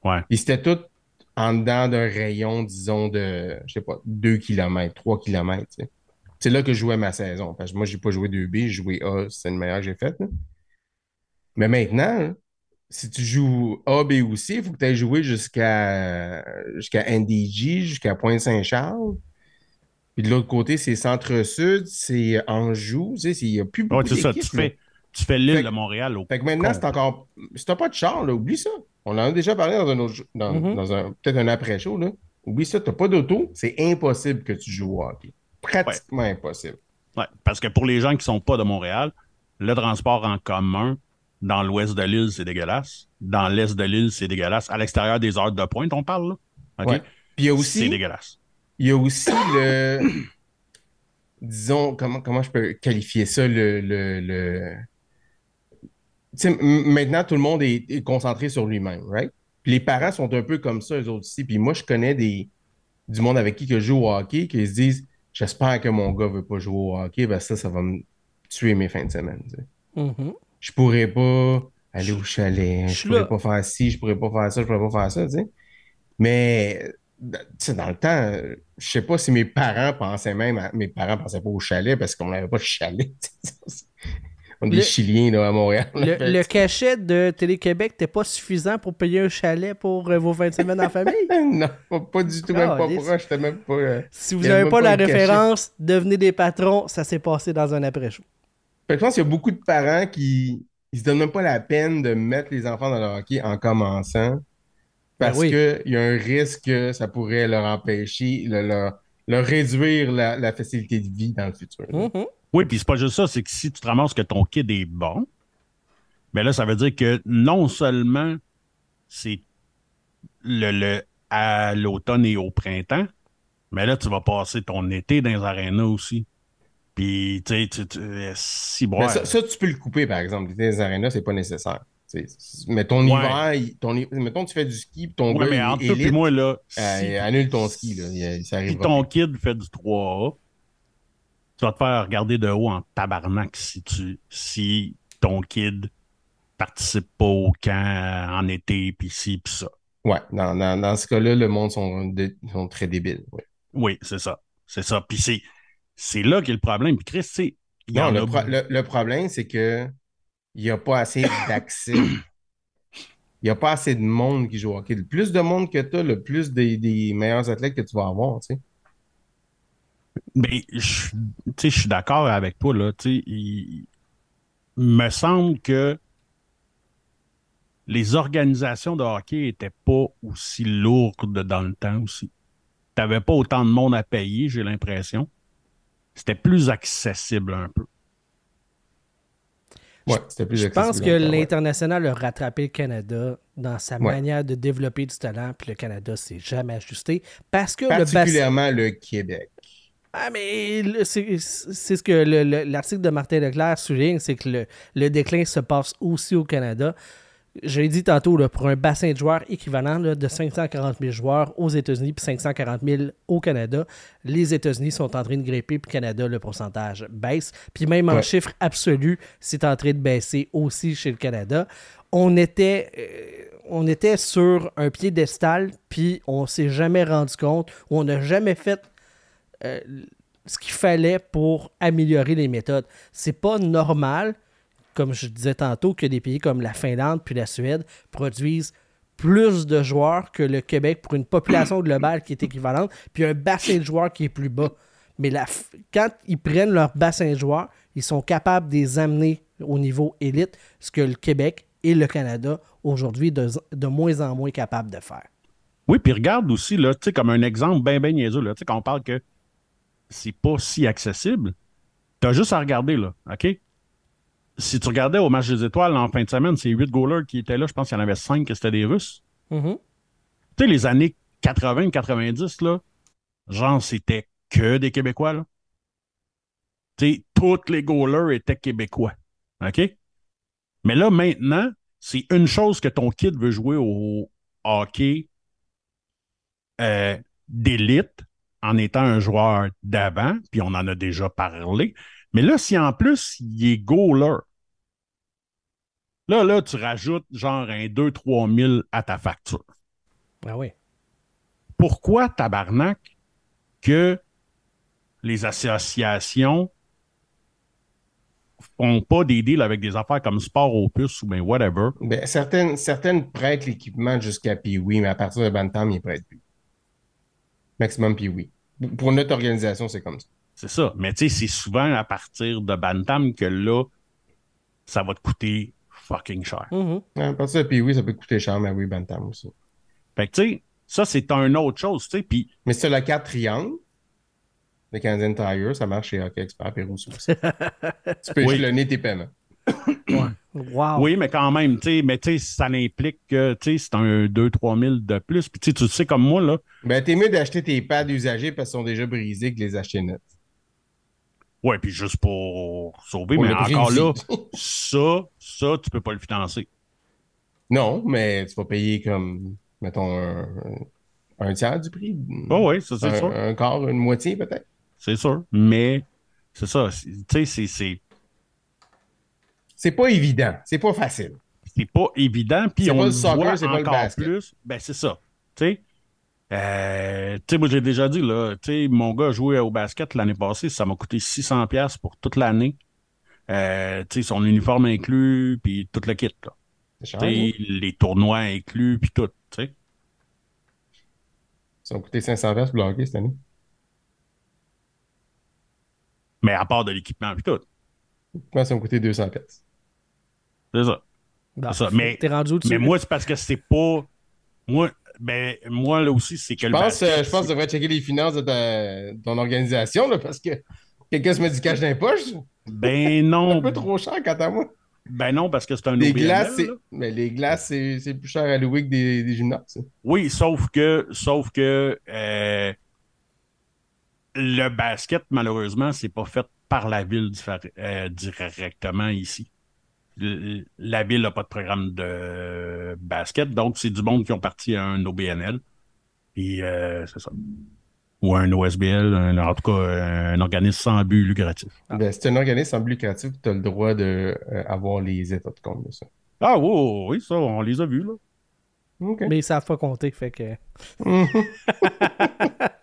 Ouais. Puis c'était tout en dedans d'un rayon, disons, de, je sais pas, 2 km, 3 km. C'est là que je jouais ma saison. Parce que moi, j'ai pas joué 2B, j'ai joué A, c'est le meilleur que j'ai fait. Mais maintenant, si tu joues A, B ou C, il faut que tu aies joué jusqu'à jusqu'à NDG, jusqu'à Pointe-Saint-Charles. Puis de l'autre côté, c'est Centre-Sud, c'est Anjou. Tu sais, il n'y a plus beaucoup ouais, ça. Tu fais, tu fais l'île de Montréal. Au fait que maintenant, c'est encore. Si tu n'as pas de char, là, oublie ça. On en a déjà parlé dans un, dans, mm-hmm. dans un peut-être un après-show. Oublie ça, tu n'as pas d'auto, c'est impossible que tu joues au hockey. Pratiquement impossible. Ouais, parce que pour les gens qui ne sont pas de Montréal, le transport en commun, dans l'ouest de l'île, c'est dégueulasse. Dans l'est de l'île, c'est dégueulasse. À l'extérieur des heures de pointe, on parle, là. OK? il y a aussi. C'est dégueulasse. Il y a aussi le. disons, comment, comment je peux qualifier ça? Le. le, maintenant, tout le monde est, concentré sur lui-même, right? Puis les parents sont un peu comme ça, eux autres aussi. Puis moi, je connais des, du monde avec qui je joue au hockey qui se disent J'espère que mon gars veut pas jouer au hockey, parce que ça, ça va me tuer mes fins de semaine. Mm-hmm je pourrais pas aller au chalet, je, pourrais pas faire ci, je pourrais pas faire ça, je pourrais pas faire ça, tu sais. Mais dans le temps, je sais pas si mes parents pensaient même, mes parents pensaient pas au chalet parce qu'on n'avait pas de chalet. On est des Chiliens là, à Montréal. Le, cachet de Télé-Québec n'était pas suffisant pour payer un chalet pour euh, vos 20 semaines en famille? non, pas, du tout, même pas proche. Même pas, euh, si vous n'avez pas, la référence, devenez des patrons, ça s'est passé dans un après-show. Je pense qu'il y a beaucoup de parents qui ne se donnent même pas la peine de mettre les enfants dans le hockey en commençant parce ben qu'il y a un risque que ça pourrait leur empêcher, leur, réduire la, facilité de vie dans le futur. Mm-hmm. Oui, puis c'est pas juste ça, c'est que si tu te ramasses que ton kid est bon, mais ben là, ça veut dire que non seulement c'est le, le, à l'automne et au printemps, mais là, tu vas passer ton été dans les arénas aussi. Puis, tu sais, euh, si bon. Ça, ça, tu peux le couper, par exemple. Les arénas, c'est pas nécessaire. mais ton hiver, ton, mettons tu fais du ski, puis ton ouais, gars, mais entre toi et moi, là, euh, annule ton ski, là, ça Si ton kid fait du 3A, tu vas te faire regarder de haut en tabarnak si tu si ton kid participent pas au camp en été, puis ci, puis ça. Ouais, dans, dans, dans ce cas-là, le monde sont, dé- sont très débiles. ouais. Oui, c'est ça. C'est ça. Puis c'est, c'est là qu'est le problème. Puis Chris, tu Non, le, a pro- le- le problème, c'est que il n'y a pas assez d'accès. Il n'y a pas assez de monde qui joue au hockey. Le plus de monde que tu as, le plus des, des meilleurs athlètes que tu vas avoir, tu sais. Mais je, tu sais, je suis d'accord avec toi, là. Il, me semble que les organisations de hockey n'étaient pas aussi lourdes dans le temps aussi. Tu n'avais pas autant de monde à payer, j'ai l'impression. C'était plus accessible un peu. Ouais, c'était plus Je pense accessible que ouais. l'international a rattrapé le Canada dans sa Ouais. manière de développer du talent, puis le Canada s'est jamais ajusté parce que le bassin. Particulièrement le Québec. Ah, mais c'est ce que le- le- l'article de Martin Leclerc souligne, c'est que le, le déclin se passe aussi au Canada. Je l'ai dit tantôt, là, pour un bassin de joueurs équivalent là, de 540 000 joueurs aux États-Unis puis 540 000 au Canada, les États-Unis sont en train de grimper, puis Canada, le pourcentage baisse. Puis même en Ouais. chiffre absolu, c'est en train de baisser aussi chez le Canada. On était, euh, on était sur un piédestal, puis on s'est jamais rendu compte, ou on n'a jamais fait euh, ce qu'il fallait pour améliorer les méthodes. C'est pas normal, comme je disais tantôt, que des pays comme la Finlande puis la Suède produisent plus de joueurs que le Québec pour une population globale qui est équivalente, puis un bassin de joueurs qui est plus bas. Mais quand ils prennent leur bassin de joueurs, ils sont capables de les amener au niveau élite, ce que le Québec et le Canada aujourd'hui de, de moins en moins capables de faire. Oui, puis regarde aussi, là, comme un exemple bien, bien niaiseux, quand on parle que c'est pas si accessible, t'as juste à regarder, là, OK? Si tu regardais au match des étoiles en fin de semaine, c'est huit goalers qui étaient là, je pense qu'il y en avait cinq que c'était des Russes. Mhm. Tu sais, les années 80-90, là, genre, c'était que des Québécois, là. Tu sais, tous les goalers étaient Québécois, OK? Mais là, maintenant, c'est une chose que ton kid veut jouer au hockey euh, d'élite en étant un joueur d'avant, puis on en a déjà parlé. Mais là, si en plus il est goaler, là, là, tu rajoutes genre un 2-3 000 à ta facture. Ah oui. Pourquoi, tabarnak, que les associations font pas des deals avec des affaires comme Sport Opus ou bien whatever? Ben, certaines, certaines prêtent l'équipement jusqu'à Pee-Wee, mais à partir de Bantam, ils prêtent plus. Maximum Pee-Wee. Pour notre organisation, c'est comme ça. C'est ça. Mais tu sais, c'est souvent à partir de Bantam que là, ça va te coûter fucking cher. Mhm. À partir de Pee-Wee, ça peut coûter cher, mais oui, Bantam aussi. Fait que tu sais, ça, c'est une autre chose, tu sais. Puis Mais si tu as la carte triangle, le Canadian Tire, ça marche chez Hockey Expert Pérou aussi. tu peux Oui. échelonner tes paiements. Wow. Oui, mais quand même, tu sais, mais tu sais, ça implique que, tu sais, c'est un 2-3 000 de plus. Puis tu sais, tu le sais comme moi, là, Ben, t'es mieux d'acheter tes pads usagés parce qu'ils sont déjà brisés que les acheter neufs. ouais, puis juste pour sauver, Pour mais encore là, ça, ça, tu peux pas le financer. Non, mais tu vas payer comme, mettons, un, un tiers du prix. Oh, oui, ça, c'est un, sûr. un quart, une moitié peut-être. C'est sûr. Mais, c'est ça, tu sais, c'est- c'est pas évident. C'est pas facile. c'est pas évident. Puis on pas le le soccer, voit c'est pas le encore basket. plus. Ben, c'est ça. Tu sais, euh, moi, j'ai déjà dit, là, tu sais, mon gars a joué au basket l'année passée, ça m'a coûté 600$ piastres pour toute l'année. Euh, tu sais, son uniforme inclus, puis tout le kit, là. C'est cher. Hein? les tournois inclus, puis tout, tu sais. Ça a coûté 500 pièces pour le hockey cette année. Mais à part de l'équipement, puis tout. Moi, ça m'a coûté 200 pièces. C'est ça. Bon, ça, mais- T'es rendu au-dessus. Mais moi, c'est parce que c'est pas. Moi, ben, moi, là aussi, c'est que Je le pense, basket, euh, je pense que tu devrais checker les finances de, ta- de ton organisation là, parce que quelqu'un se met du cash dans les poches. Ben C'est non. un peu trop cher quant à moi. Ben non, parce que c'est un Les OBNL, glaces, c'est... là. Mais les glaces, c'est, c'est plus cher à louer que des, des gymnases. Oui, sauf que, sauf que euh, le basket, malheureusement, c'est pas fait par la ville euh, directement ici. La ville n'a pas de programme de basket, donc c'est du monde qui ont parti à un OBNL. Et euh, c'est ça. Ou un OSBL, un- en tout cas un organisme sans but lucratif. Ben, c'est un organisme sans but lucratif, tu as le droit d'avoir les états de compte de ça. Ah oui, oui, ça, on les a vus, là. Mais ils savent pas compter, fait que.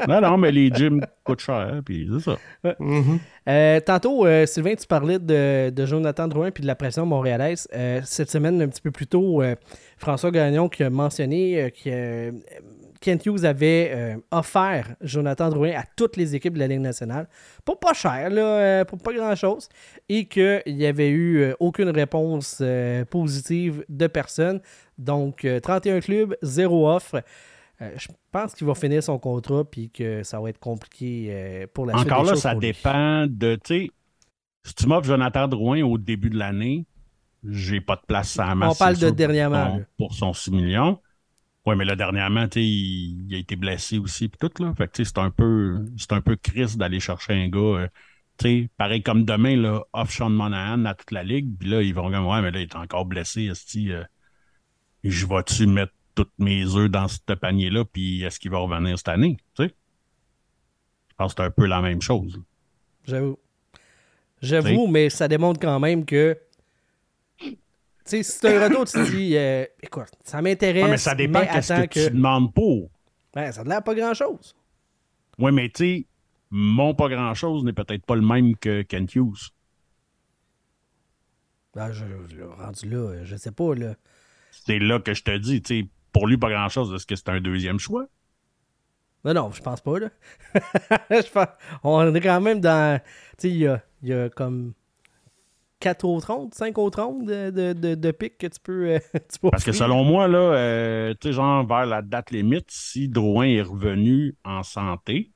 Non, non, mais les gyms coûtent cher, puis c'est ça. Mhm. Euh, tantôt, euh, Sylvain, tu parlais de, de Jonathan Drouin puis de la pression montréalaise. Euh, cette semaine, un petit peu plus tôt, euh, François Gagnon qui a mentionné euh, que euh, Kent Hughes avait euh, offert Jonathan Drouin à toutes les équipes de la Ligue nationale pour pas cher, là, euh, pour pas grand-chose, et qu'il n'y avait eu euh, aucune réponse euh, positive de personne. Donc, euh, 31 clubs, zéro offre. Euh, je pense qu'il va finir son contrat puis que ça va être compliqué euh, pour la suite Encore des là, choses ça dépend de, tu sais, si tu m'offres Jonathan Drouin au début de l'année, j'ai pas de place à la masse. On parle de dernièrement, Pour pour son 6 millions. Oui, mais là, dernièrement, tu sais, il, il a été blessé aussi, puis tout, là. Fait que, tu sais, c'est un peu, c'est un peu triste d'aller chercher un gars, euh, tu sais, pareil comme demain, là, off Sean Monahan à toute la ligue, puis là, ils vont dire, ouais, mais là, il est encore blessé, esti, euh, je vais-tu mettre tous mes œufs dans ce panier-là, puis est-ce qu'il va revenir cette année, tu sais? Je pense que c'est un peu la même chose. J'avoue. J'avoue, mais ça démontre quand même que. Tu sais, si c'est un retour, tu te dis, euh, écoute, ça m'intéresse. Ouais, mais ça dépend mais qu'est-ce que, tu demandes pour. Ouais, ça a l'air pas grand-chose. Oui, mais tu sais, mon pas grand-chose n'est peut-être pas le même que Kent Hughes. Ben, je, je- rendu là, euh, je sais pas, là. C'est là que je te dis, tu sais, pour lui, pas grand-chose. Est-ce que c'est un deuxième choix? Non, non, je pense pas, là. Je pense- on est quand même dans. Tu sais, il y a, il y a comme 4 autres rondes, 5 autres rondes de, de, de, pics que tu peux. euh, tu peux Parce que selon moi, là, euh, tu sais, genre vers la date limite, si Drouin est revenu en santé,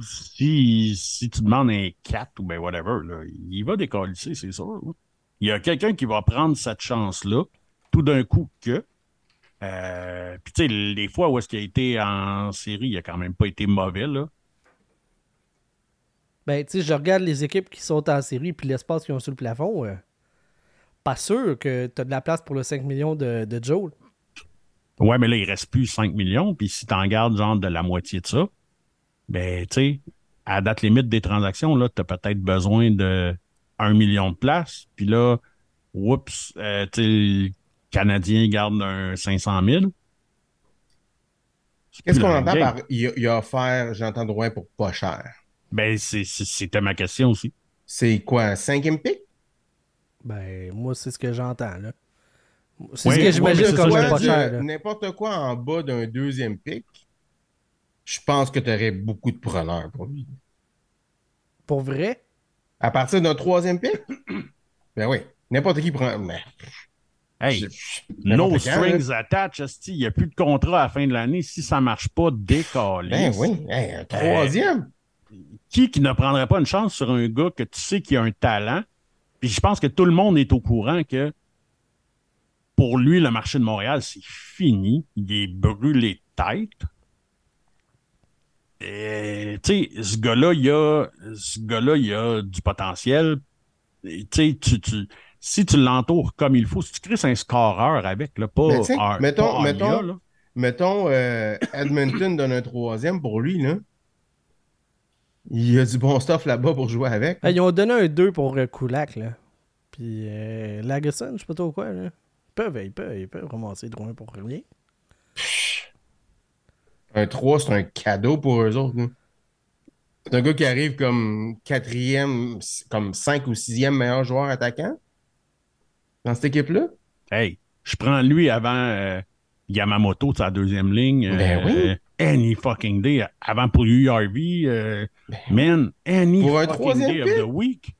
si, si tu demandes un 4 ou ben whatever, là, il va décalisser, c'est sûr. là. Il y a quelqu'un qui va prendre cette chance-là, tout d'un coup que. Euh, Puis tu sais, les fois où est-ce qu'il a été en série, il a quand même pas été mauvais, là. Ben, tu sais, je regarde les équipes qui sont en série puis l'espace qu'ils ont sur le plafond. euh, pas sûr que tu as de la place pour le 5 millions de, de Joe. Ouais, mais là, il reste plus 5 millions. Puis si t'en gardes genre de la moitié de ça, ben, tu sais, à date limite des transactions, là, t'as peut-être besoin de 1 million de places. Puis là, oups, euh, tu sais, le Canadien garde un 500 000. C'est Qu'est-ce qu'on entend par il a, offert J'entends Drouin pour pas cher? Ben, c'est- c'est- c'était ma question aussi. C'est quoi, un cinquième pick? Ben, moi, c'est ce que j'entends, là. C'est ce que j'imagine comme ça, pas je cher. N'importe quoi en bas d'un deuxième pick, je pense que tu aurais beaucoup de preneurs pour lui. Pour vrai? À partir d'un troisième pick? ben oui, n'importe qui prend. Mais, Hey, je- no quand, strings attached, il n'y a plus de contrat à la fin de l'année. Si ça marche pas, décalé. Ben oui, hey, un troisième. Qui qui ne prendrait pas une chance sur un gars que tu sais qui a un talent? Puis je pense que tout le monde est au courant que pour lui, le marché de Montréal, c'est fini. Il est brûlé tête. Et, tu sais, ce gars-là, il a, ce gars-là, il a du potentiel. Et, Tu sais, tu, si tu l'entoures comme il faut, si tu crées un scoreur avec, là, pas, Mais mettons- pas Armia, mettons- là. Mettons, euh, Edmonton donne un troisième pour lui, là. Il y a du bon stuff là-bas pour jouer avec. Ah, ils ont donné un 2 pour euh, Kulak, là. Puis euh, Lagesson, je sais pas trop quoi, là. Ils peuvent, ils peuvent, ils peuvent ramasser Drouin pour rien. Un 3, c'est un cadeau pour eux autres. là. C'est un gars qui arrive comme quatrième, comme cinq ou sixième meilleur joueur attaquant dans cette équipe-là. Hey, je prends lui avant euh, Yamamoto, sa deuxième ligne. Ben euh, oui. Any fucking day. Avant pour URV, euh, man, any Pour un fucking day of the week.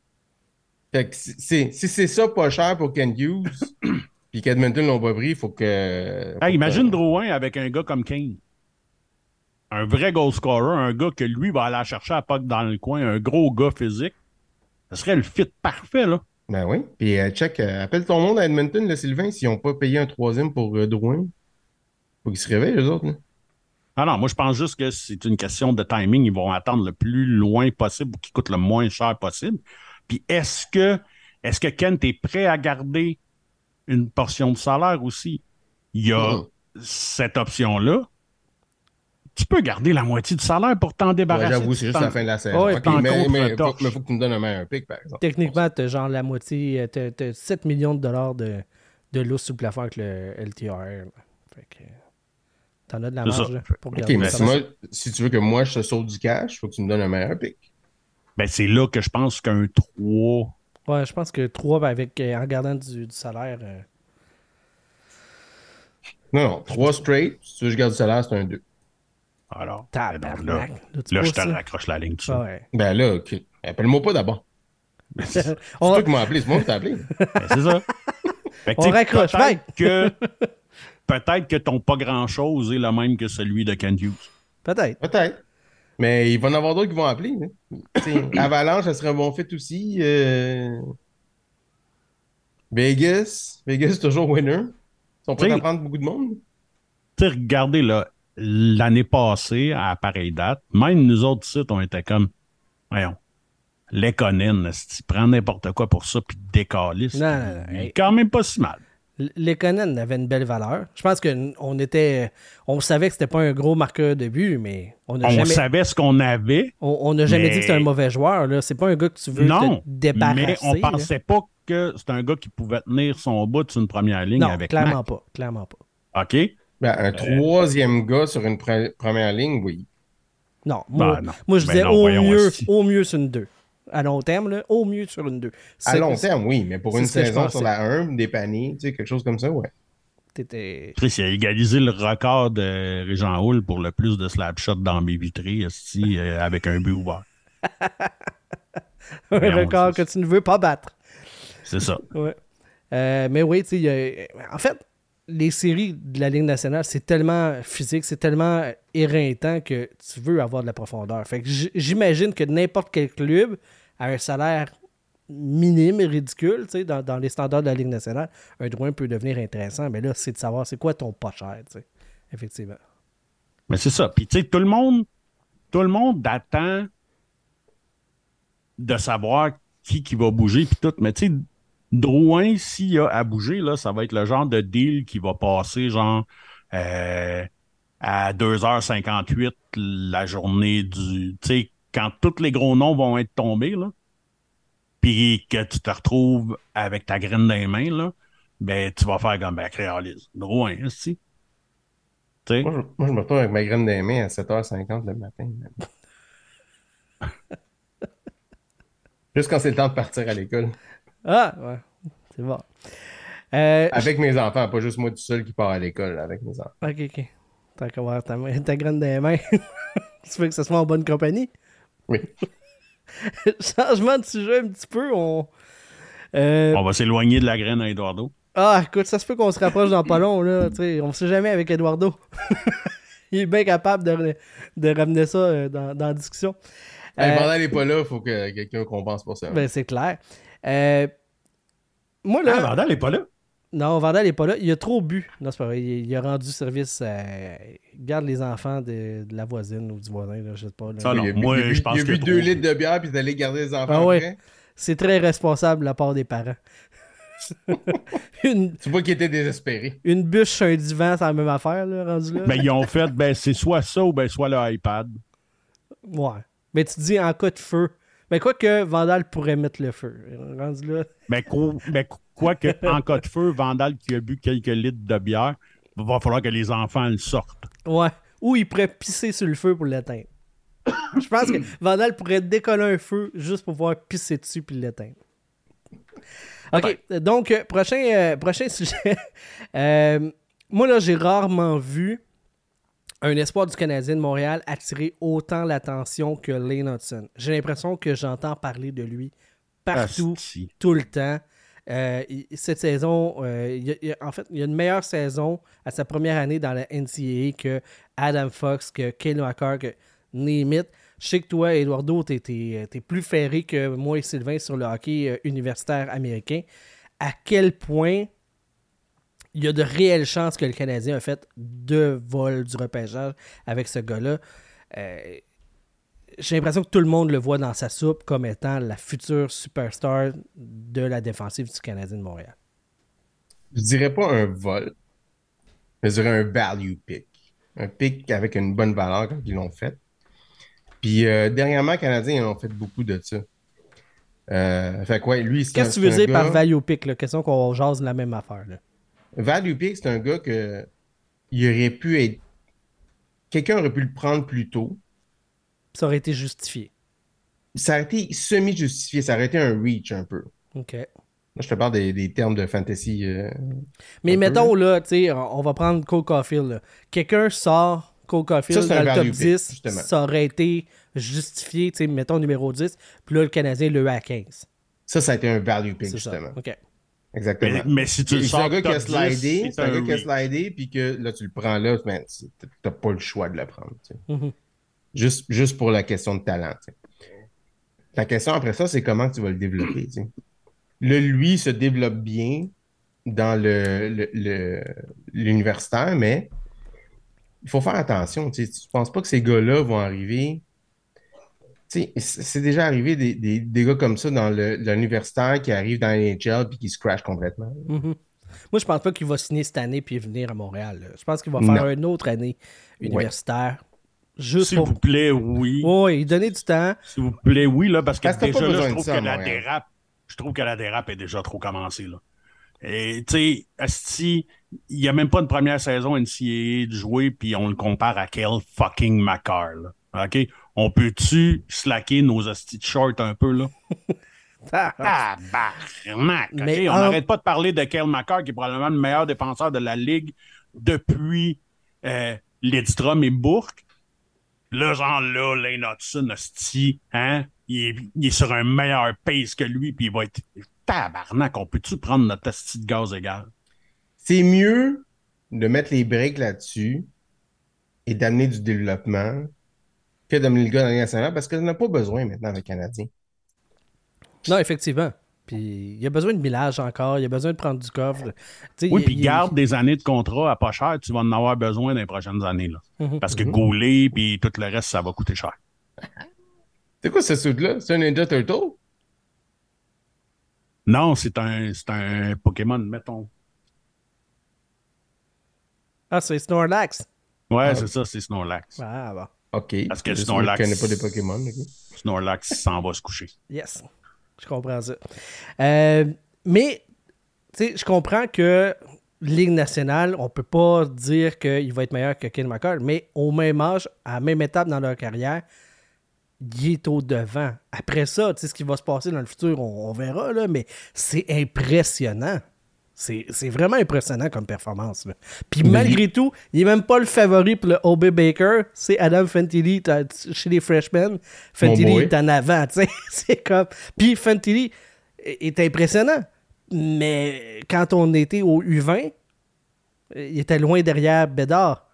Fait que si c'est ça pas cher pour Ken Hughes, puis qu'Edmonton l'ont pas pris, il faut que. faut Hey, imagine que- Drouin avec un gars comme Kane. Un vrai goal scorer, un gars que lui va aller chercher à puck dans le coin, un gros gars physique. Ce serait le fit parfait, là. Ben oui. Puis euh, check, euh, appelle ton monde à Edmonton, le Sylvain, s'ils n'ont pas payé un troisième pour euh, Drouin. Faut qu'ils se réveillent, eux autres. là. Ah non, moi je pense juste que c'est une question de timing. Ils vont attendre le plus loin possible pour qu'il coûte le moins cher possible. Puis est-ce que est-ce que Kent est prêt à garder une portion de salaire aussi? Il y a Mhm. cette option-là. tu peux garder la moitié du salaire pour t'en Ouais, débarrasser. J'avoue, c'est juste la fin de la saison. Ouais, mais le faut, torche. mais faut que tu me donnes un meilleur pic, par exemple. Techniquement, t'as genre la moitié, t'as, t'as 7 millions de dollars de, de lousse sous le plafond avec le LTR. Fait que t'en as de la marge pour Ok, garder mais ça. si, moi, si tu veux que moi je te saute du cash, il faut que tu me donnes un meilleur pic. Ben, c'est là que je pense qu'un 3. Ouais, je pense que 3 avec, euh, en gardant du, du salaire. euh, Non, non, 3 straight. Si tu veux que je garde du salaire, c'est un 2. Alors, ben là, Là, là, je te raccroche la ligne tout Ah ça. ouais. Ben là, ok. Appelle-moi pas d'abord. C'est On- toi qui m'as appelé, c'est moi qui t'ai appelé. Ben, c'est ça. Fait que, On raccroche, que peut-être que ton pas grand-chose est le même que celui de Ken Hughes. Peut-être. Peut-être. Mais il va y en avoir d'autres qui vont appeler. hein. T'sais, Avalanche, ça serait un bon fit aussi. euh, Vegas. Vegas, toujours winner. Ils sont prêts T'sais- à prendre beaucoup de monde. Tu sais, regardez là, l'année passée, à pareille date, même nous autres sites, on était comme, voyons, Lekonen, si tu prends n'importe quoi pour ça, puis hey. quand même pas si mal. Lekonen avait une belle valeur. Je pense qu'on était. On savait que c'était pas un gros marqueur de but, mais on n'a On jamais. savait ce qu'on avait, On on n'a jamais mais- dit que c'était un mauvais joueur. Là. C'est pas un gars que tu veux non, te débarrasser. mais on là. pensait pas que c'était un gars qui pouvait tenir son bout sur une première ligne Non, avec clairement Mac. pas. Clairement pas. OK? Ben, un troisième gars sur une pre- première ligne, oui. Non, moi, Ben non. moi je Ben disais non, au, mieux, au mieux sur une 2. À long terme, là, au mieux sur une 2. À long terme, oui, mais pour une saison sur la 1, des paniers, tu sais, quelque chose comme ça, ouais. T'étais. Chris, il a égalisé le record de Régent Hull pour le plus de slap shots dans mes vitrées, euh, avec un but ouvert. un record que tu ne veux pas battre. C'est ça. Ouais. Euh, mais oui, tu sais, a- en fait, les séries de la Ligue nationale, c'est tellement physique, c'est tellement éreintant que tu veux avoir de la profondeur. Fait que j'imagine que n'importe quel club a un salaire minime et ridicule, dans, dans les standards de la Ligue nationale, un droit peut devenir intéressant. Mais là, c'est de savoir c'est quoi ton pas cher, tu sais. Effectivement. Mais c'est ça. Puis tu sais, tout le monde, tout le monde attend de savoir qui qui va bouger puis tout. Mais tu sais, Drouin, s'il y a à bouger, là, ça va être le genre de deal qui va passer genre euh, à 2h58 la journée du. Tu sais, quand tous les gros noms vont être tombés, là, puis que tu te retrouves avec ta graine dans les mains, là, ben tu vas faire comme ben créalise. Drouin, hein, si. Tu sais? Moi je, moi, je me retrouve avec ma graine des mains à 7h50 le matin. Juste quand c'est le temps de partir à l'école. Ah, ouais. C'est bon. Euh, Avec mes enfants, pas juste moi tout seul qui part à l'école avec mes enfants. Ok, ok. Tant qu'à voir ta, main- ta graine dans les mains. tu veux que ça soit en bonne compagnie? Oui. Changement de sujet un petit peu. On... Euh, On va s'éloigner de la graine à Eduardo. Ah, écoute, ça se peut qu'on se rapproche dans pas long, là. Tu sais, on sait jamais avec Eduardo. Il est bien capable de, de ramener ça euh, dans, dans la discussion. Hey, Euh, n'est pas là, il faut que quelqu'un compense pour ça. ben, c'est clair. Euh, moi, là. Ah, Vandal n'est pas là. Non, Vandal n'est pas là. Il a trop bu. Non, c'est pas vrai. Il, il a rendu service. à- garde les enfants de, de la voisine ou du voisin, là, je sais pas. là. Ça, non, il a bu, moi, il a bu- je pense il a bu deux litres de bière puis il est allé garder les enfants Ah ouais. C'est très responsable de la part des parents. une, Tu vois qu'il était désespéré. une bûche sur un divan, c'est la même affaire, là, rendu là. Ben, ils ont fait, ben, c'est soit ça ou ben, soit le iPad. Ouais. Mais tu dis en cas de feu. Mais quoi que Vandal pourrait mettre le feu. Rendu là. Ben, quoi, ben, quoi que, en cas de feu, Vandal qui a bu quelques litres de bière, va falloir que les enfants le sortent. Ouais. Ou il pourrait pisser sur le feu pour l'éteindre. Je pense que Vandal pourrait décoller un feu juste pour pouvoir pisser dessus puis l'éteindre. OK. Donc, euh, prochain, euh, prochain sujet. Euh, moi, là, j'ai rarement vu un espoir du Canadien de Montréal attirer autant l'attention que Lane Hudson. J'ai l'impression que j'entends parler de lui partout Asti. tout le temps. Euh, cette saison, euh, en fait, il y a une meilleure saison à sa première année dans la NCAA que Adam Fox, que Kyle McCarr, que Nemeth. Je sais que toi, Eduardo, t'es es, plus ferré que moi et Sylvain sur le hockey euh, universitaire américain. À quel point il y a de réelles chances que le Canadien a fait deux vols du repêchage avec ce gars-là? J'ai l'impression que tout le monde le voit dans sa soupe comme étant la future superstar de la défensive du Canadien de Montréal. Je dirais pas un vol, mais je dirais un value pick. un pic avec une bonne valeur quand ils l'ont fait. Puis euh, dernièrement, les Canadiens ils ont fait beaucoup de ça. Euh, fait quoi, lui, c'est Qu'est-ce que tu veux dire par value pick? Là? Question qu'on jase la même affaire. Là. Value Pick, c'est un gars que il aurait pu être. Quelqu'un aurait pu le prendre plus tôt. Ça aurait été justifié. Ça a été semi-justifié, ça aurait été un reach un peu. OK. Là, je te parle des, des termes de fantasy. euh, Mais peu, mettons, là, tu sais, on va prendre Cole Caulfield. là. Quelqu'un sort Cole Caulfield Ça, dans le top value pick, 10, justement. ça aurait été justifié, tu sais, mettons numéro 10, puis là, le Canadien le a à 15. Ça, ça a été un value pick, ça. justement. OK. Exactement. Mais, mais si tu le C'est sors un gars qui a top 10, slidé, c'est un gars qui a slidé, puis que là, tu le prends là, ben, t'as pas le choix de le prendre. tu sais. Mhm. Juste, juste pour la question de talent. tu sais. La question après ça, c'est comment tu vas le développer. Là, lui se développe bien dans le, le- le- l'universitaire, mais il faut faire attention. Tu ne penses pas que ces gars-là vont arriver. C'est déjà arrivé des, des- des gars comme ça dans le- l'universitaire qui arrivent dans NHL puis qui se crashent complètement. Mhm. Moi, je pense pas qu'il va signer cette année puis venir à Montréal. là. Je pense qu'il va Non. faire une autre année universitaire. Juste S'il pour. vous plaît, oui. Oui, il donner du temps. S'il vous plaît, oui, là, parce que Parce déjà, là, je de trouve ça que la dérape, je trouve que la dérape est déjà trop commencée, là. Et, tu sais, Asti, il n'y a même pas une première saison NCAA de jouer, puis on le compare à quel fucking Macar, là. OK? On peut-tu slacker nos Asti de short un peu, là? Ah, Tabarnak! OK? Mais on en- n'arrête pas de parler de Kyle McCarr, qui est probablement le meilleur défenseur de la Ligue depuis euh, Lidstrom et Bourque. Là, genre là, Lane Hudson, hostie, hein? Il est, il est sur un meilleur pace que lui, puis il va être... Tabarnak, on peut-tu prendre notre hostie de gaz égal? C'est mieux de mettre les breaks là-dessus et d'amener du développement que d'amener le gars dans la Ligue nationale parce qu'on n'a pas besoin maintenant avec le Canadien. Non, effectivement. Puis il a besoin de millage encore, il a besoin de prendre du coffre. Oui, puis il- garde des années de contrat à pas cher, tu vas en avoir besoin dans les prochaines années, là. Mhm. Parce que Mhm. Goulet, puis tout le reste, ça va coûter cher. C'est quoi ce suit-là? C'est un Ninja Turtle? Non, c'est un, c'est un Pokémon, mettons. Ah, c'est Snorlax. Ouais, Ah. c'est ça, c'est Snorlax. Ah, bon. OK. Parce que Je Snorlax- ne connais pas des Pokémon. ok. Snorlax s'en va se coucher. Yes. Je comprends ça. Euh, mais, tu sais, je comprends que Ligue nationale, on peut pas dire qu'il va être meilleur que Ken McCall, mais au même âge, à la même étape dans leur carrière, il est au devant. Après ça, tu sais, ce qui va se passer dans le futur, on, on verra, là, mais c'est impressionnant. C'est vraiment impressionnant comme performance. là. Puis malgré tout, il n'est même pas le favori pour le OB Baker. C'est Adam Fantilli chez les freshmen. Fantilli est en avant. C'est comme... Puis Fantilli est impressionnant. Mais quand on était au U20, il était loin derrière Bédard.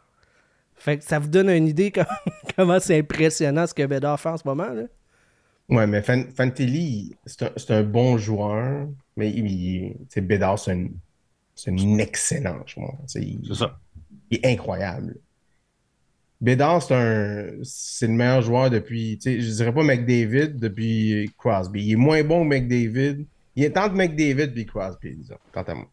Fait que ça vous donne une idée comme- comment c'est impressionnant ce que Bédard fait en ce moment. Là. Ouais, mais Fan- Fantilli, c'est un, c'est un bon joueur, mais il, Bédard, c'est un, c'est un excellent joueur. C'est ça. il est incroyable. Bédard, c'est un, c'est le meilleur joueur depuis, tu sais, je dirais pas McDavid, depuis Crosby. Il est moins bon que McDavid. Il est entre McDavid et Crosby, disons, quant à moi.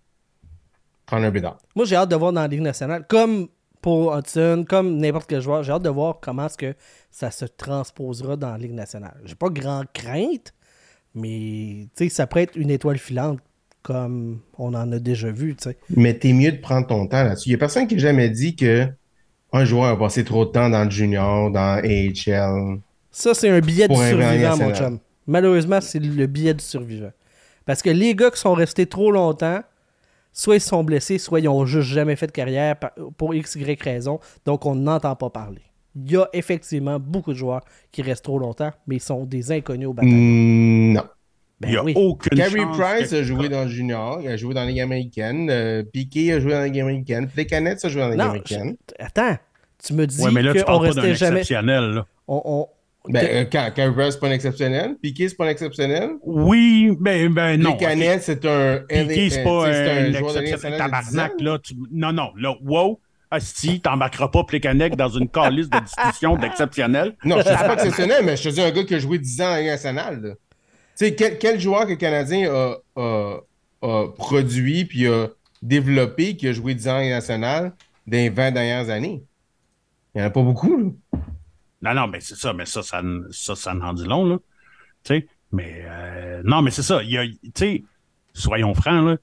Prendre un Bédard. Moi, j'ai hâte de voir dans la Ligue nationale, comme pour Hudson, comme n'importe quel joueur, j'ai hâte de voir comment est-ce que ça se transposera dans la Ligue nationale. J'ai pas grand crainte, mais tu sais, ça pourrait être une étoile filante comme on en a déjà vu, tu sais. Mais t'es mieux de prendre ton temps là-dessus. Il n'y a personne qui n'a jamais dit que un joueur a passé trop de temps dans le junior, dans AHL. Ça, c'est un billet rang survivant, mon chum. Malheureusement, c'est le billet du survivant. Parce que les gars qui sont restés trop longtemps, soit ils sont blessés, soit ils ont juste jamais fait de carrière pour x, y raison, donc on n'entend pas parler. Il y a effectivement beaucoup de joueurs qui restent trop longtemps, mais ils sont des inconnus au bataillon. Mm, non. Ben il n'y a oui. aucune chance Price que- a joué dans le junior, il a joué dans la Ligue américaine. euh, Piquet a joué dans la Ligue américaine. Plekanec a joué dans la Ligue Non, américaine. je- attends, tu me dis Ouais, mais là, tu qu'on parles pas d'un restait jamais... exceptionnel, là. On, on- Ben, euh, Carey Price, c'est pas un exceptionnel. Piquet, c'est pas un exceptionnel? Oui, ben, ben non. Plekanec, c'est un. Piqué, c'est pas c'est un, un joueur de Ligue exceptionnel nationale de 10 ans. tabarnak, là. Tu- Non, non, là, wow. Asti, t'embarqueras pas Plekanec dans une calice de discussion d'exceptionnel. Non, je ne pas exceptionnel, mais je te dis un gars qui a joué 10 ans Ligue nationale. Tu sais, quel, quel joueur que le Canadien a, a- a produit puis a développé qui a joué 10 ans Ligue nationale dans les 20 dernières années? Il n'y en a pas beaucoup, là. Non, non, mais c'est ça, mais ça, ça, ça, ça en dit long, là. Tu sais, mais euh, non, mais c'est ça. Il y a, tu sais, soyons francs, là,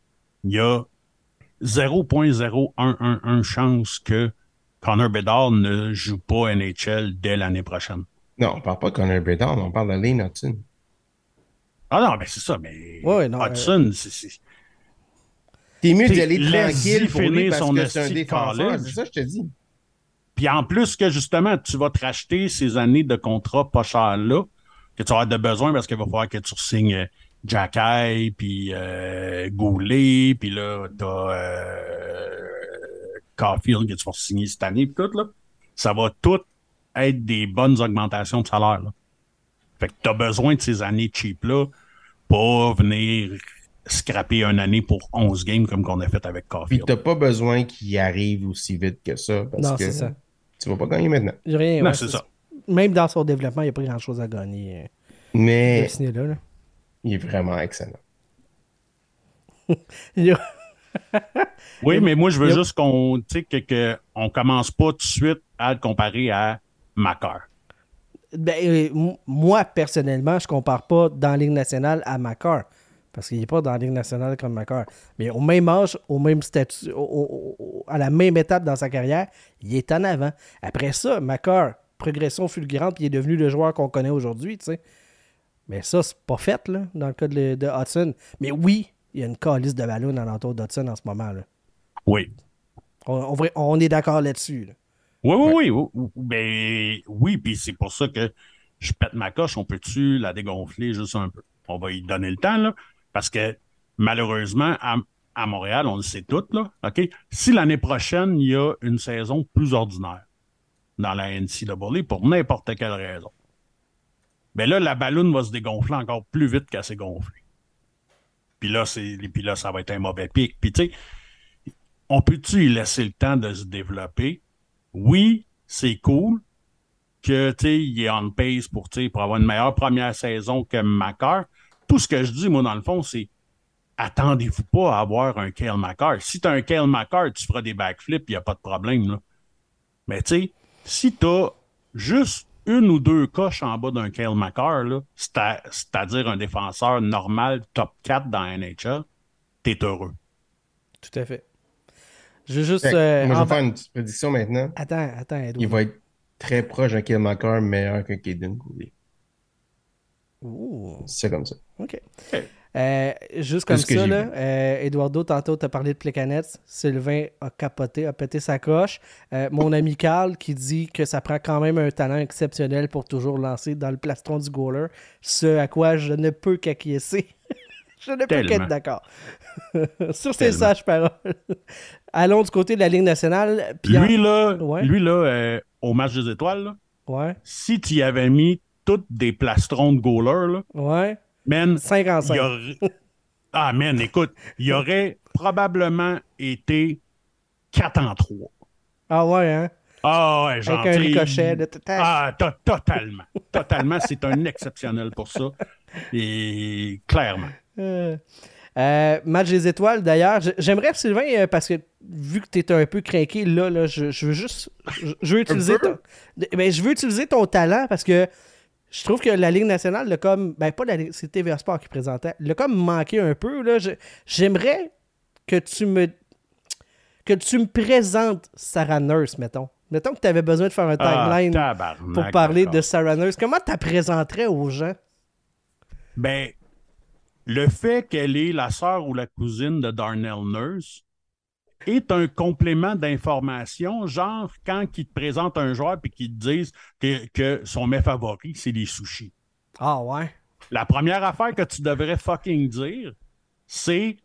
il y a 0.0111 chance que Connor Bedard ne joue pas NHL dès l'année prochaine. Non, on parle pas de Connor Bedard, on parle de Lane Hudson. Ah non, mais c'est ça, mais Ouais, non, Hudson, c'est- c'est. T'es mieux d'y aller tranquille pour lui finir parce son que c'est un défenseur. college. C'est ça que je te dis. Puis en plus que justement, tu vas te racheter ces années de contrat pas cher là, que tu vas avoir de besoin parce qu'il va falloir que tu signes Jack Eye, puis euh, Goulet, puis là, t'as euh, Caulfield que tu vas signer cette année, puis tout, là. Ça va tout être des bonnes augmentations de salaire, là. Fait que tu as besoin de ces années cheap-là pour venir scraper une année pour 11 games comme qu'on a fait avec Puis Caulfield. t'as pas besoin qu'il arrive aussi vite que ça parce Non, que c'est ça. tu vas pas gagner maintenant. J'ai Rien, Non, ouais, c'est ça. Même dans son développement, il n'y a pas grand-chose à gagner. euh, de Mais ce là là. Il est vraiment excellent. Il Oui, mais moi, je veux Yep. juste qu'on, tu sais, que, que on commence pas tout de suite à le comparer à Macar. Ben, euh, moi, personnellement, je compare pas dans la Ligue nationale à Macar. Parce qu'il n'est pas dans la Ligue nationale comme Macar. Mais au même âge, au même statut, au- au- au- à la même étape dans sa carrière, il est en avant. Après ça, Macar, progression fulgurante, puis il est devenu le joueur qu'on connaît aujourd'hui, tu sais. Mais ça, c'est pas fait, là, dans le cas de, de Hudson. Mais oui, il y a une calice de ballon dans l'entour d'Hudson en ce moment, là. Oui. On, on va- on est d'accord là-dessus, là. Oui, oui, oui. oui, oui. Ben, oui, puis c'est pour ça que je pète ma coche. On peut-tu la dégonfler juste un peu? On va y donner le temps, là. Parce que malheureusement, à, à Montréal, on le sait tout, là. OK? Si l'année prochaine, il y a une saison plus ordinaire dans la NCAA pour n'importe quelle raison, ben là, la ballonne va se dégonfler encore plus vite qu'elle s'est gonflée. Puis là, puis là, ça va être un mauvais pic. Puis tu sais, on peut-tu laisser le temps de se développer? Oui, c'est cool que, tu sais, il est on pace pour, pour avoir une meilleure première saison que Macar. Tout ce que je dis, moi, dans le fond, c'est attendez-vous pas à avoir un Kale Macar. Si tu as un Kale Macar, tu feras des backflips, il n'y a pas de problème, là. Mais tu sais, si tu as juste une ou deux coches en bas d'un Kale c'est-à- c'est-à-dire un défenseur normal top 4 dans la NHL, t'es heureux. Tout à fait. Je veux juste. Fait que euh, moi, je vais faire une petite prédiction maintenant. Attends, attends, Edouard. Il va être très proche d'un Killmaker, meilleur qu'un Kaden Goulet. Ouh, C'est comme ça. OK. Euh, juste comme que ça, là, euh, Eduardo, tantôt, tu as parlé de Plekanec. Sylvain a capoté, a pété sa coche. Euh, mon ami Carl qui dit que ça prend quand même un talent exceptionnel pour toujours lancer dans le plastron du goaler. Ce à quoi je ne peux qu'acquiescer. je ne peux qu'être d'accord. Sur ces sages paroles. Allons du côté de la Ligue nationale. Lui, là, Ouais. lui, là au match des étoiles, là, Ouais, si tu y avais mis toutes des plastrons de goalers, là, ouais. Man, 5 en il 5. y aurait... Ah, man, écoute, il aurait probablement été 4 en 3. Ah ouais, hein? Ah, ouais, genre, Avec un ricochet de tata. Ah, to- totalement. Totalement. C'est un exceptionnel pour ça. Et clairement. Euh, euh, match des étoiles, d'ailleurs. J'aimerais, Sylvain, euh, parce que vu que tu es un peu craqué, là, là je, je veux juste. Je, je veux utiliser ton, ben, je veux utiliser ton talent parce que je trouve que la Ligue nationale, l'a comme. Ben, pas la Ligue, c'est TVA Sport qui présentait. l'a comme manqué un peu. Là. Je- J'aimerais que tu me. Que tu me présentes Sarah Nurse, mettons. Mettons que tu avais besoin de faire un Ah, timeline pour parler d'accord. de Sarah Nurse. Comment tu la présenterais aux gens? Ben, le fait qu'elle est la sœur ou la cousine de Darnell Nurse est un complément d'information, genre quand ils te présentent un joueur et qu'ils te disent que, que son mets favori, c'est les sushis. Ah ouais. La première affaire que tu devrais fucking dire, c'est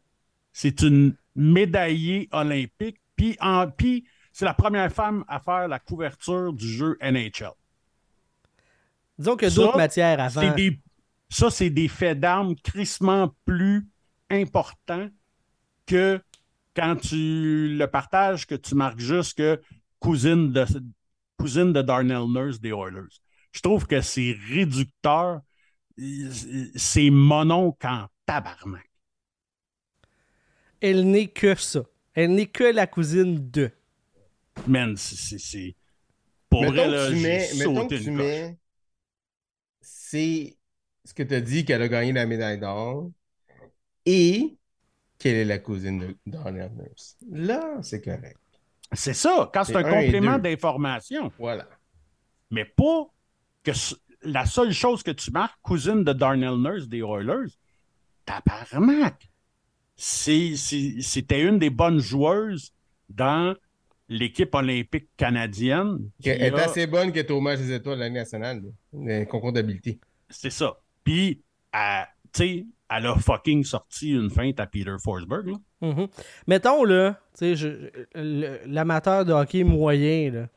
c'est une médaillée olympique, puis en puis c'est la première femme à faire la couverture du jeu NHL. Disons que Ça, d'autres matières avant. des- ça, c'est des faits d'armes crissement plus importants que quand tu le partages, que tu marques juste que cousine de, cousine de Darnell Nurse des Oilers. Je trouve que c'est réducteur. C'est monon qu'en tabarnak. Elle n'est que ça. Elle n'est que la cousine de. Man, c'est- c'est- c'est. Pour mettons vrai, que tu mets, mettons que tu mets, c'est ce que tu as dit qu'elle a gagné la médaille d'or et qu'elle est la cousine de Darnell Nurse. Là, c'est correct. C'est ça, quand c'est un complément d'information. Voilà. Mais pas que la seule chose que tu marques, cousine de Darnell Nurse des Oilers, tabarnak. C'était une des bonnes joueuses dans l'équipe olympique canadienne. Elle est a- assez bonne qu'elle est au match des étoiles de l'année nationale, le concours d'habileté. C'est ça. Puis, elle, sais, elle a fucking sorti une feinte à Peter Forsberg. Là. Mhm. Mettons, là, l'amateur de hockey moyen, là,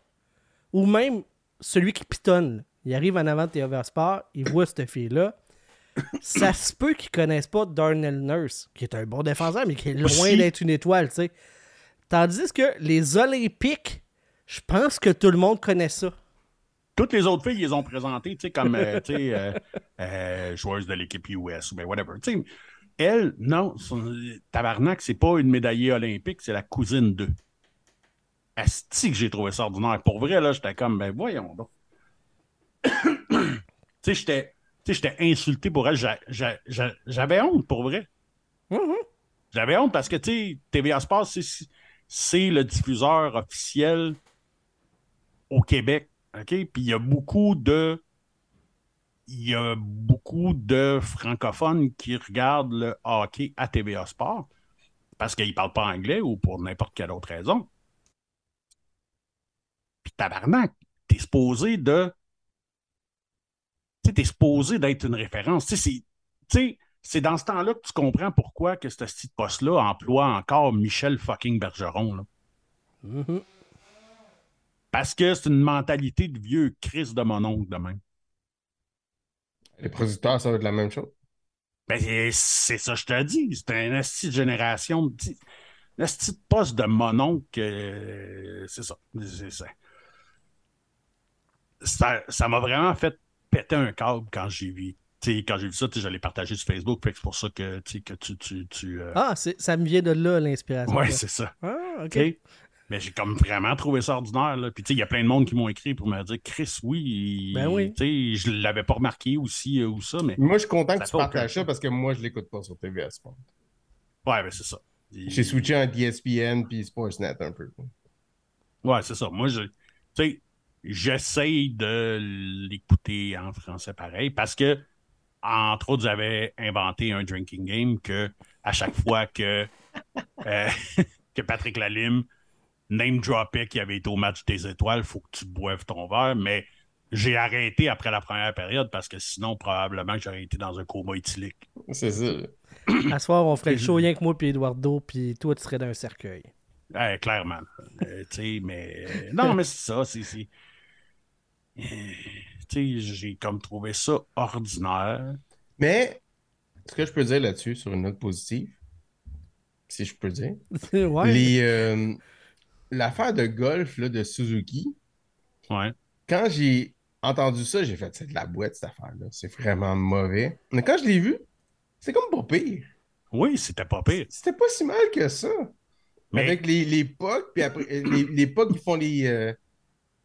ou même celui qui pitonne, là, il arrive en avant de TV Sport, il voit cette fille-là. Ça se peut qu'ils connaissent pas Darnell Nurse, qui est un bon défenseur, mais qui est loin d'être une étoile, tu sais. Tandis que les Olympiques, je pense que tout le monde connaît ça. Toutes les autres filles, ils les ont présentées, tu sais, comme, euh, tu sais, euh, euh, joueuses de l'équipe US ou ben whatever. Tu sais, elle, non, son, tabarnak, c'est pas une médaillée olympique, c'est la cousine d'eux. Asti que j'ai trouvé ça ordinaire. Pour vrai, là, j'étais comme, ben voyons donc. tu sais, j'étais, j'étais insulté pour elle. J'a- j'a- j'a- J'avais honte, pour vrai. Mhm. J'avais honte parce que, tu sais, TVA Sports, c'est le diffuseur officiel au Québec. OK? Puis il y a beaucoup de. Il y a beaucoup de francophones qui regardent le hockey à TVA Sport parce qu'ils ne parlent pas anglais ou pour n'importe quelle autre raison. Puis tabarnak, t'es supposé de. Tu t'es supposé d'être une référence. Tu sais, c'est- dans ce temps-là que tu comprends pourquoi que ce petit poste-là emploie encore Michel fucking Bergeron. Là. Mhm. Parce que c'est une mentalité de vieux Chris de mon oncle de même. Les producteurs, ça va être la même chose. Ben, c'est- ça, que je te dis. C'est un esti de génération. Un esti de poste de mon oncle. euh, c'est ça. C'est ça. Ça ça m'a vraiment fait péter un câble quand j'ai vu. tu sais, quand j'ai vu ça, je l'ai partagé sur Facebook. fait que C'est pour ça que, tu sais, que tu. tu, tu, euh, Ah, ça me vient de là, l'inspiration. ouais, là. c'est ça. Ah, ok. Mais j'ai comme vraiment trouvé ça ordinaire. Là. Puis, tu sais, il y a plein de monde qui m'ont écrit pour me dire Chris, oui. Ben oui. Tu sais, je l'avais pas remarqué aussi euh, ou ça, mais. Moi, je suis content que tu aucun partages ça parce que moi, je l'écoute pas sur TVA Sport. Ouais, ben, c'est ça. J'ai switché entre ESPN puis Sportsnet un peu. Ouais, c'est ça. Moi, je, tu sais, j'essaye de l'écouter en français pareil parce que, entre autres, j'avais inventé un drinking game que, à chaque fois que, euh, que Patrick Lalime name dropait qu'il avait été au match des étoiles, il faut que tu boives ton verre, mais j'ai arrêté après la première période parce que sinon, probablement que j'aurais été dans un coma éthylique. C'est ça. À soir, on ferait le show rien que moi puis Eduardo, puis toi, tu serais dans un cercueil. Ouais, clairement. Euh, tu sais, mais. euh, non, mais c'est ça. C'est. c'est- euh, tu sais, j'ai comme trouvé ça ordinaire. Mais, ce que je peux dire là-dessus, sur une note positive, si je peux dire, ouais. les, euh, l'affaire de golf là, de Suzuki, Ouais. quand j'ai entendu ça, j'ai fait c'est de la boîte cette affaire-là. C'est vraiment mauvais. Mais quand je l'ai vu, c'est comme pas pire. Oui, c'était pas pire. C'était pas si mal que ça. Mais- Avec les, les pucks, puis après, euh, les, les pucks qui font les. euh,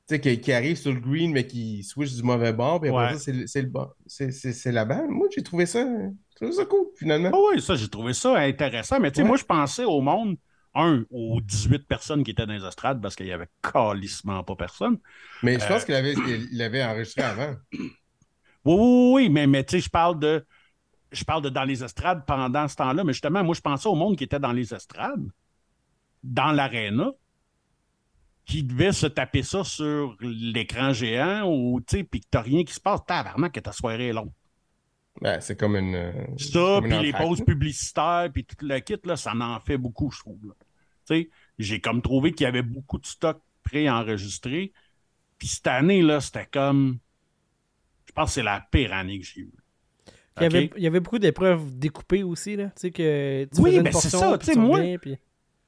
tu sais, qui, qui arrivent sur le green, mais qui switchent du mauvais bord, puis après Ouais. ça, c'est le, bon. C'est, la balle. Moi, j'ai trouvé ça, j'ai trouvé ça cool, finalement. Ah oui, ça, j'ai trouvé ça intéressant. Mais tu sais, Ouais. moi, je pensais au monde, un, aux 18 personnes qui étaient dans les estrades parce qu'il y avait calissement pas personne. Mais je pense Euh, qu'il avait, il l'avait enregistré avant. Oui, oui, oui, mais, mais tu sais, je parle de. Je parle de dans les estrades pendant ce temps-là, mais justement, moi, je pensais au monde qui était dans les estrades, dans l'aréna, qui devait se taper ça sur l'écran géant ou, tu sais, puis que t'as rien qui se passe. Tabarnak, que ta soirée est longue. Ben, c'est comme une. Ça, puis les pauses publicitaires, puis tout le kit, là, ça en fait beaucoup, je trouve. là. J'ai comme trouvé qu'il y avait beaucoup de stock pré-enregistré. Puis cette année, là, c'était comme. Je pense que c'est la pire année que j'ai eue. Il y, avait, il y avait beaucoup d'épreuves découpées aussi, là. Tu sais, que tu Oui, une ben c'est ça, tu sais, moi- puis-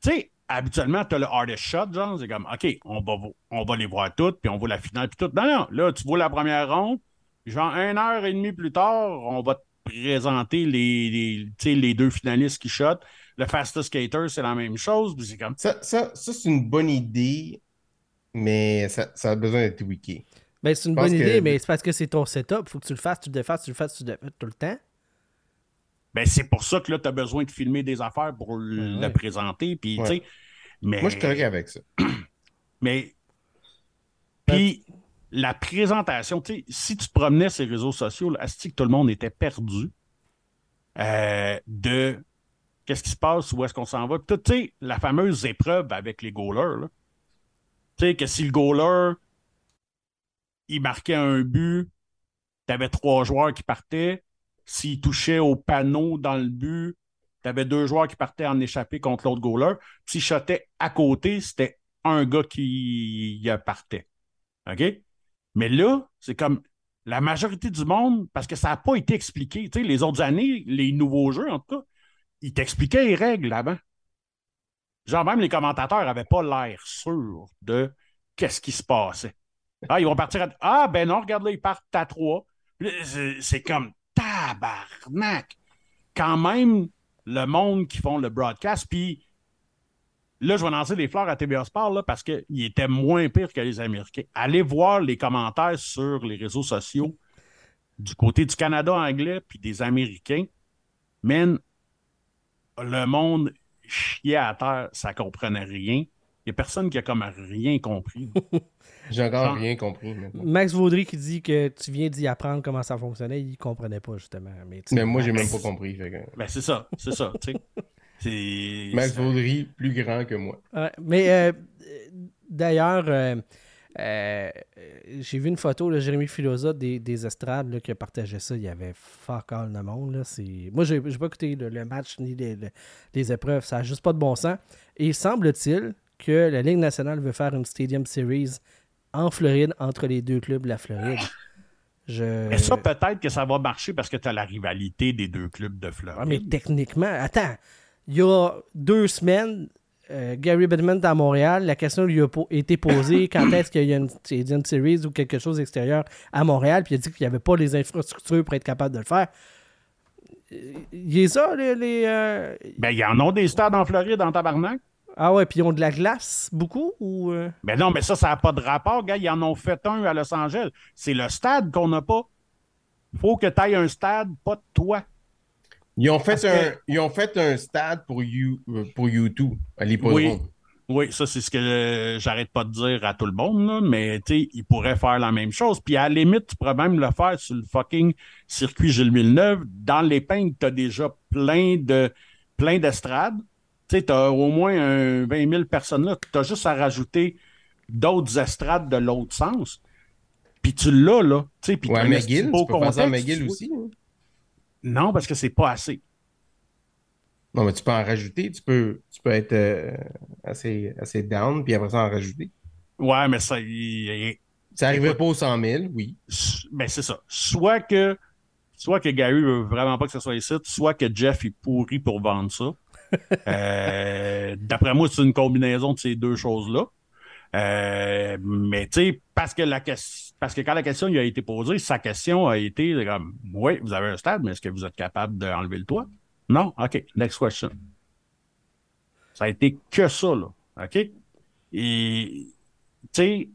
Tu sais, habituellement, tu as le hardest shot, genre, c'est comme, OK, on va, on va les voir toutes, puis on voit la finale, puis tout. Non, non, là, tu vois la première ronde, genre, une heure et demie plus tard, on va te présenter les, les, deux finalistes qui shot. Le fastest skater, c'est la même chose, puis comme, Ça, ça, ça c'est une bonne idée mais ça, ça a besoin d'être tweaké. Ben, c'est une bonne que- idée, mais c'est parce que c'est ton setup. Faut que tu le fasses, tu le défasses, tu le fasses, tu le défasses tout le temps. Ben, c'est pour ça que là, tu as besoin de filmer des affaires pour le ouais. présenter. Puis, Ouais. tu sais, mais, Moi, je suis avec ça. mais. Puis, la présentation, tu sais, si tu te promenais sur les réseaux sociaux, là, asti que tout le monde était perdu euh, de qu'est-ce qui se passe, où est-ce qu'on s'en va. Tu sais, la fameuse épreuve avec les goalers. Tu sais, que si le goaler, il marquait un but, tu avais trois joueurs qui partaient. S'il touchait au panneau dans le but, tu avais deux joueurs qui partaient en échappé contre l'autre goaler. S'il shotait à côté, c'était un gars qui partait. OK? Mais là, c'est comme la majorité du monde, parce que ça n'a pas été expliqué. Tu sais, les autres années, les nouveaux jeux, en tout cas, ils t'expliquaient les règles avant. Genre, même les commentateurs n'avaient pas l'air sûrs de qu'est-ce qui se passait. Ah, ils vont partir à... Ah, ben non, regarde là, ils partent à trois. C'est comme tabarnak. Quand même, le monde qui font le broadcast, puis là, je vais lancer des fleurs à TVA Sport parce qu'il était moins pire que les Américains. Allez voir les commentaires sur les réseaux sociaux du côté du Canada anglais puis des Américains. Le monde chiait à terre, ça comprenait rien. Il n'y a personne qui a comme rien compris. J'ai encore Genre- rien compris. maintenant. Max Vaudry qui dit que tu viens d'y apprendre comment ça fonctionnait, il comprenait pas justement. Mais, Mais moi, j'ai même pas compris. fait que- Ben, c'est ça, c'est ça, tu sais. C'est. Max Vaudry, plus grand que moi. Ouais, mais euh, d'ailleurs, euh, euh, j'ai vu une photo de Jérémy Filosa des, des estrades là, qui a partagé ça. Il y avait fuck all de monde. Là. Moi, j'ai, j'ai pas écouté le, le match ni les, le- les épreuves. Ça n'a juste pas de bon sens. Et semble-t-il que la Ligue nationale veut faire une Stadium Series en Floride entre les deux clubs de la Floride. Je... Mais ça, peut-être que ça va marcher parce que tu as la rivalité des deux clubs de Floride. Ouais, mais techniquement, attends, il y a deux semaines, euh, Gary Bettman est à Montréal. La question lui a po- été posée quand est-ce qu'il y a une Stadium Series ou quelque chose d'extérieur à Montréal, puis il a dit qu'il n'y avait pas les infrastructures pour être capable de le faire. Il y a ça, les. les, euh, Ben, ils en ont des stades en Floride, en tabarnak. Ah ouais, puis ils ont de la glace, beaucoup ou. euh? Ben non, mais ça, ça n'a pas de rapport, gars. Ils en ont fait un à Los Angeles. C'est le stade qu'on n'a pas. faut que tu ailles un stade, pas de toi. Ils ont fait, Parce un, que- ils ont fait un stade pour, you, euh, pour YouTube à l'hippodrome. Oui, ça, c'est ce que j'arrête pas de dire à tout le monde, là, mais ils pourraient faire la même chose. Puis à la limite, tu pourrais même le faire sur le fucking circuit Gilles Villeneuve. Dans l'épingle, tu as déjà plein de plein d'estrades. Tu as au moins un 20 000 personnes là. Tu as juste à rajouter d'autres estrades de l'autre sens. Puis tu l'as, là. Tu sais, puis Ouais, McGill, tu peux faire ça à McGill aussi. hein. Non, parce que c'est pas assez. Non, mais tu peux en rajouter. Tu peux, tu peux être euh, assez, assez down, puis après ça en rajouter. Ouais, mais ça. il- Ça n'arriverait Écoute. pas aux 100 000, oui. ben c'est ça. Soit que soit que Gary veut vraiment pas que ce soit ici, soit que Jeff est pourri pour vendre ça. Euh, D'après moi, c'est une combinaison de ces deux choses-là. Euh, mais tu sais, parce que la question, parce que quand la question lui a été posée, sa question a été comme Oui, vous avez un stade, mais est-ce que vous êtes capable d'enlever le toit? Non? OK, next question. Ça a été que ça, là. OK? Et tu sais,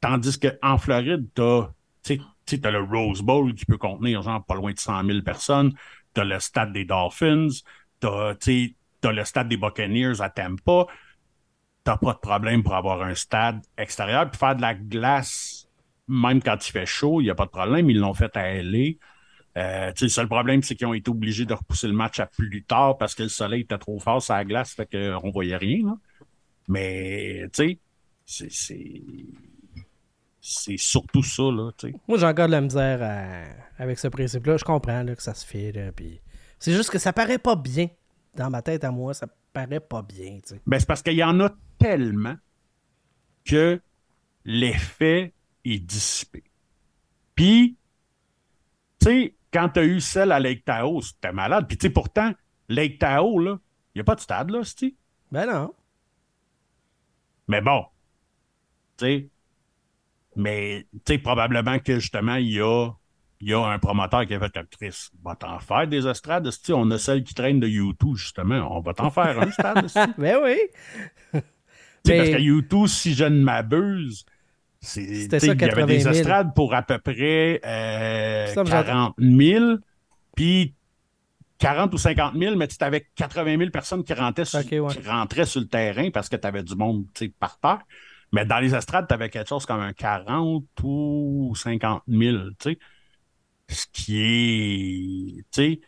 Tandis qu'en Floride, t'as, tu tu t'as le Rose Bowl qui peut contenir genre pas loin de 100 000 personnes. T'as le stade des Dolphins. Tu t'as le stade des Buccaneers à Tampa. T'as pas de problème pour avoir un stade extérieur. Puis faire de la glace, même quand il fait chaud, il n'y a pas de problème. Ils l'ont fait à LA. Euh, le seul problème, c'est qu'ils ont été obligés de repousser le match à plus tard parce que le soleil était trop fort sur la glace, fait qu'on voyait rien. là. Mais, tu sais, c'est- c'est c'est surtout ça, là. Moi, j'ai encore de la misère à- avec ce principe-là. Je comprends là, que ça se fait. Là. C'est juste que ça paraît pas bien. Dans ma tête à moi, ça paraît pas bien. Ben, c'est parce qu'il y en a tellement que l'effet est dissipé. Puis, tu sais, quand tu as eu celle à Lake Tahoe, c'était malade. Puis, tu sais, pourtant, Lake Tahoe, là, il n'y a pas de stade, là, c'est Ben non. Mais bon, tu sais, mais tu sais, probablement que justement, il y a, y a un promoteur qui a fait comme Chris, va t'en faire des estrades, esti. on a celle qui traîne de YouTube, justement, on va t'en faire un stade. Ben oui. Tu sais, Mais- Parce qu'à YouTube, si je ne m'abuse, c'est- C'était ça, il y avait 80 des 000. estrades pour à peu près euh, Ça me semble 40 000, puis 40 ou 50 000, mais tu avais 80 000 personnes qui rentraient, sur, Ok, ouais. qui rentraient sur le terrain parce que tu avais du monde par terre. Mais dans les estrades, tu avais quelque chose comme un 40 ou 50 000, tu sais. Ce qui est, tu sais,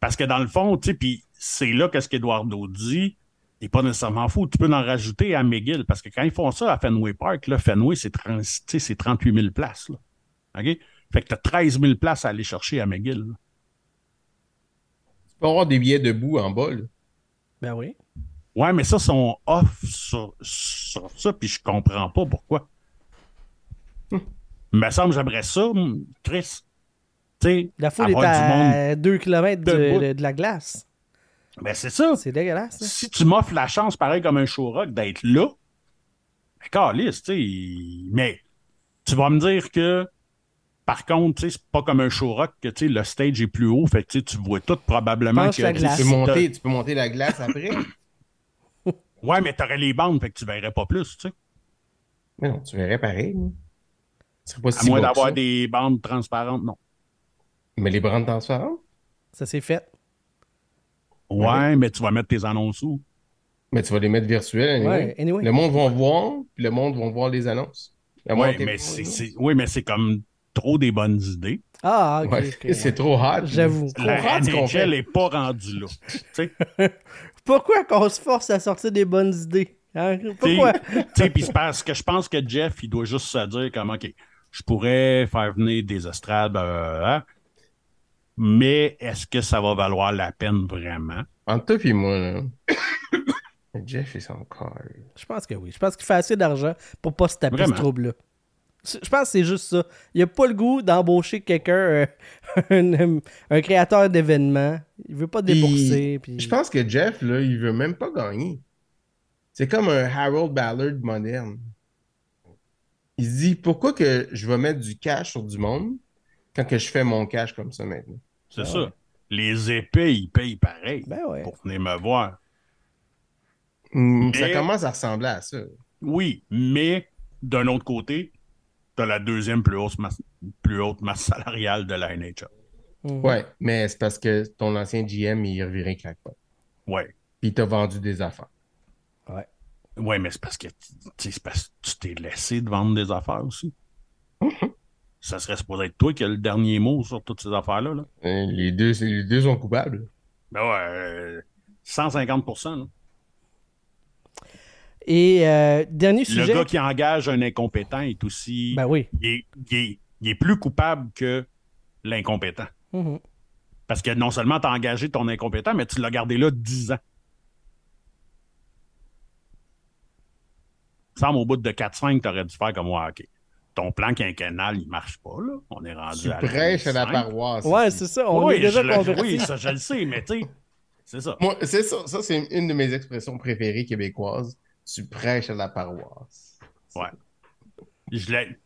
parce que dans le fond, tu sais, puis c'est là que ce qu'Eduardo dit n'est pas nécessairement fou. Tu peux en rajouter à McGill, parce que quand ils font ça à Fenway Park, là, Fenway, c'est 30 tu sais, c'est 38 000 places. Là. OK? Fait que tu as 13 000 places à aller chercher à McGill. là. Tu peux avoir des billets debout en bas. là. Ben oui. Ouais, mais ça, sont off sur, sur ça, puis je comprends pas pourquoi. Hum. Il me semble que j'aimerais ça, hum, Chris. Tu sais, La foule est avoir du monde. à 2 km de, debout. de- de la glace. Ben, c'est ça. C'est dégueulasse. si tu m'offres la chance, pareil comme un show rock, d'être là, ben, calisse, tu sais. Mais tu vas me dire que, par contre, tu sais, c'est pas comme un show rock que, tu sais, le stage est plus haut, fait que, tu vois tout probablement que. tu sais, glace. Tu peux, monter, tu peux monter la glace après. Ouais, mais t'aurais les bandes, fait que tu verrais pas plus, tu sais. Mais non, tu verrais pareil. serait pas À si moins bas que d'avoir des bandes transparentes, non. Mais les bandes transparentes? Ça s'est fait. Ouais, mais tu vas mettre tes annonces où? Mais tu vas les mettre virtuels. anyway. Ouais, anyway. Le monde va voir, puis le monde va voir les annonces. Ouais, mais c'est, c'est- oui, mais c'est comme trop des bonnes idées. Ah, ok. Ouais, ok, c'est ouais. trop hot. J'avoue. Trop La NHL n'est pas rendue là. Tu sais? Pourquoi qu'on se force à sortir des bonnes idées? Hein? Pourquoi? Tu sais, puis c'est parce que je pense que Jeff, il doit juste se dire comme, OK, je pourrais faire venir des estrades, euh, hein, mais est-ce que ça va valoir la peine vraiment? Entre toi et moi, là. Jeff, il s'en. Je pense que oui. Je pense qu'il fait assez d'argent pour pas se taper Vraiment? ce trouble-là. Je pense que c'est juste ça. Il a pas le goût d'embaucher quelqu'un, euh, un, un créateur d'événements. Il veut pas Puis, débourser. puis- Je pense que Jeff, là, il veut même pas gagner. C'est comme un Harold Ballard moderne. Il se dit, pourquoi que je vais mettre du cash sur du monde quand que je fais mon cash comme ça maintenant? C'est Ah ça. ouais. Les épées, ils payent pareil Ben ouais. pour venir me voir. Mais- Ça commence à ressembler à ça. Oui, mais d'un autre côté, tu as la deuxième plus haute masse, plus haute masse salariale de la NHL. Mhm. Ouais, mais c'est parce que ton ancien GM, il revirait un crackpot. Ouais. Puis il t'a vendu des affaires. Ouais. Ouais, mais c'est parce que parce que tu t'es laissé de vendre des affaires aussi. Ça serait supposé être toi qui as le dernier mot sur toutes ces affaires-là. Là. Euh, Les deux, les deux sont coupables. Ben ouais, euh, 150 là. Et euh, dernier Le sujet. gars qui engage un incompétent est aussi. Ben oui. il, est, il est- il est plus coupable que l'incompétent. Mhm. Parce que non seulement tu as engagé ton incompétent, mais tu l'as gardé là 10 ans. Semble au bout de 4-5, tu aurais dû faire comme ouais, OK. Ton plan quinquennal, il marche pas, là. On est rendu Tu à prêches à la paroisse. Ouais, c'est ça. On oui, est déjà je le- convertis. oui, ça, je le sais, mais tu sais, c'est ça. Moi, c'est ça. Ça, c'est une de mes expressions préférées québécoises. Tu prêches à la paroisse. Ouais. Je l'ai-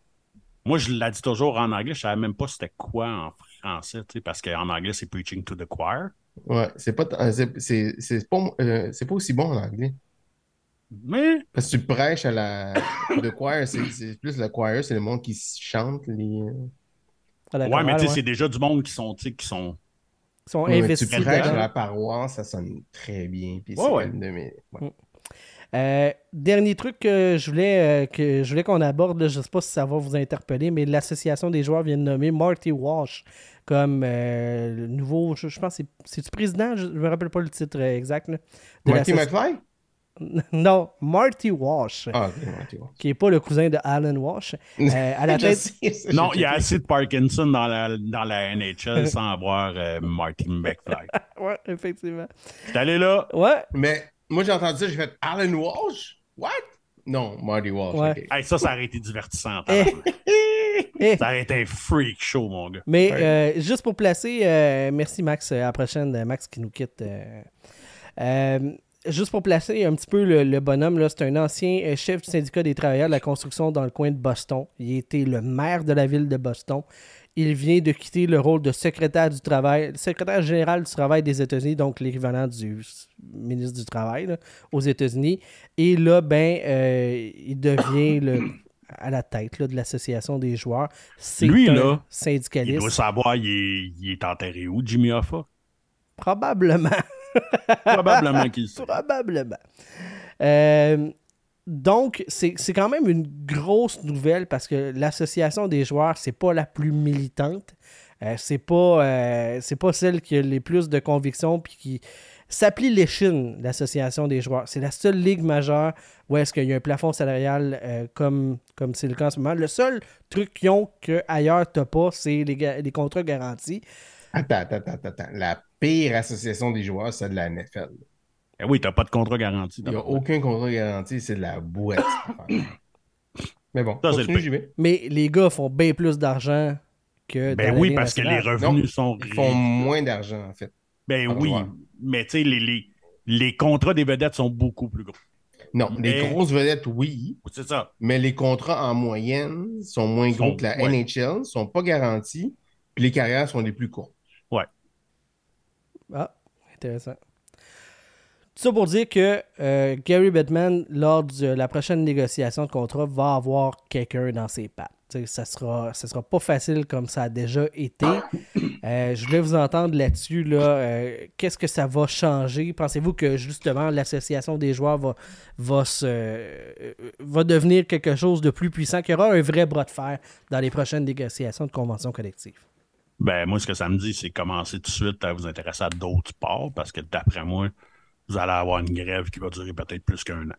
Moi, je l'ai dit toujours en anglais. Je savais même pas c'était quoi en français, tu sais, parce qu'en anglais, c'est preaching to the choir. Ouais, c'est pas, euh, c'est- c'est c'est pas, euh, c'est pas aussi bon en anglais. Mais, Parce que tu prêches à la. Le choir, c'est plus le choir, c'est le monde qui chante les. Ouais, mais tu sais, ouais. c'est déjà du monde qui sont, qui sont. Ils sont Ouais, tu prêches à la paroisse, ça sonne très bien. Puis Ouais, c'est ouais. une de mes. ouais. Euh, dernier truc que je voulais euh, que je voulais qu'on aborde, là, je ne sais pas si ça va vous interpeller, mais l'association des joueurs vient de nommer Marty Walsh comme euh, le nouveau, je, je pense, que c'est c'est-tu président, je ne me rappelle pas le titre exact. là, de Marty McFly? Non, Marty Walsh, Ah, ok, Marty Walsh. qui n'est pas le cousin de Alan Walsh. Euh, à la Je tête, sais, ça, Non, il y a assez de Parkinson dans la, dans la NHL sans avoir euh, Marty McFly. ouais, effectivement. J'étais allé là. Ouais, Mais moi, j'ai entendu ça, j'ai fait Alan Walsh? What? Non, Marty Walsh. Ouais. Hey, ça, ça aurait été divertissant. Eh. Eh. Ça aurait été un freak show, mon gars. Mais Ouais. euh, juste pour placer, euh, merci Max, à la prochaine, Max qui nous quitte. Juste pour placer un petit peu le, le bonhomme, c'est un ancien euh, chef du syndicat des travailleurs de la construction dans le coin de Boston. Il était le maire de la ville de Boston. il vient de quitter le rôle de secrétaire du travail, secrétaire général du travail des États-Unis, donc l'équivalent du ministre du Travail là, aux États-Unis. Et là, ben, euh, il devient le, à la tête là, de l'association des joueurs. C'est Lui, un là, Il syndicaliste. doit savoir, il est, il est enterré où, Jimmy Hoffa? Probablement. Probablement qu'il sait. Probablement. Euh, donc, c'est c'est quand même une grosse nouvelle parce que l'association des joueurs, c'est pas la plus militante. Euh, c'est pas, euh, c'est pas celle qui a les plus de convictions puis qui s'applique l'échine, l'association des joueurs. C'est la seule ligue majeure où est-ce qu'il y a un plafond salarial euh, comme comme c'est le cas en ce moment. Le seul truc qu'ils ont que ailleurs t'as pas, c'est les, les contrats garantis. Attends, attends, attends, attends. La pire association des joueurs, c'est de la NFL. Eh oui, t'as pas de contrat garanti. Il n'y a aucun contrat garanti, c'est de la boîte. Mais bon, Ça, c'est le continue, pire. j'y vais. Mais les gars font bien plus d'argent que. Ben oui, parce que les revenus Non, sont Ils font moins d'argent, en fait. Ben oui, mais tu sais, les, les, les contrats des vedettes sont beaucoup plus gros. Non, les grosses vedettes, oui, C'est ça. mais les contrats en moyenne sont moins gros que la ouais. NHL, sont pas garantis, puis les carrières sont les plus courtes. Ah, intéressant. Tout ça pour dire que euh, Gary Bettman, lors de la prochaine négociation de contrat, va avoir quelqu'un dans ses pattes. Tu sais, ça sera, ça sera pas facile comme ça a déjà été. Euh, je voulais vous entendre là-dessus. Là, euh, Qu'est-ce que ça va changer? Pensez-vous que justement l'association des joueurs va, va, se, va devenir quelque chose de plus puissant, qu'il y aura un vrai bras de fer dans les prochaines négociations de convention collective? Ben, moi, ce que ça me dit, c'est commencer tout de suite à vous intéresser à d'autres sports parce que d'après moi, vous allez avoir une grève qui va durer peut-être plus qu'un an.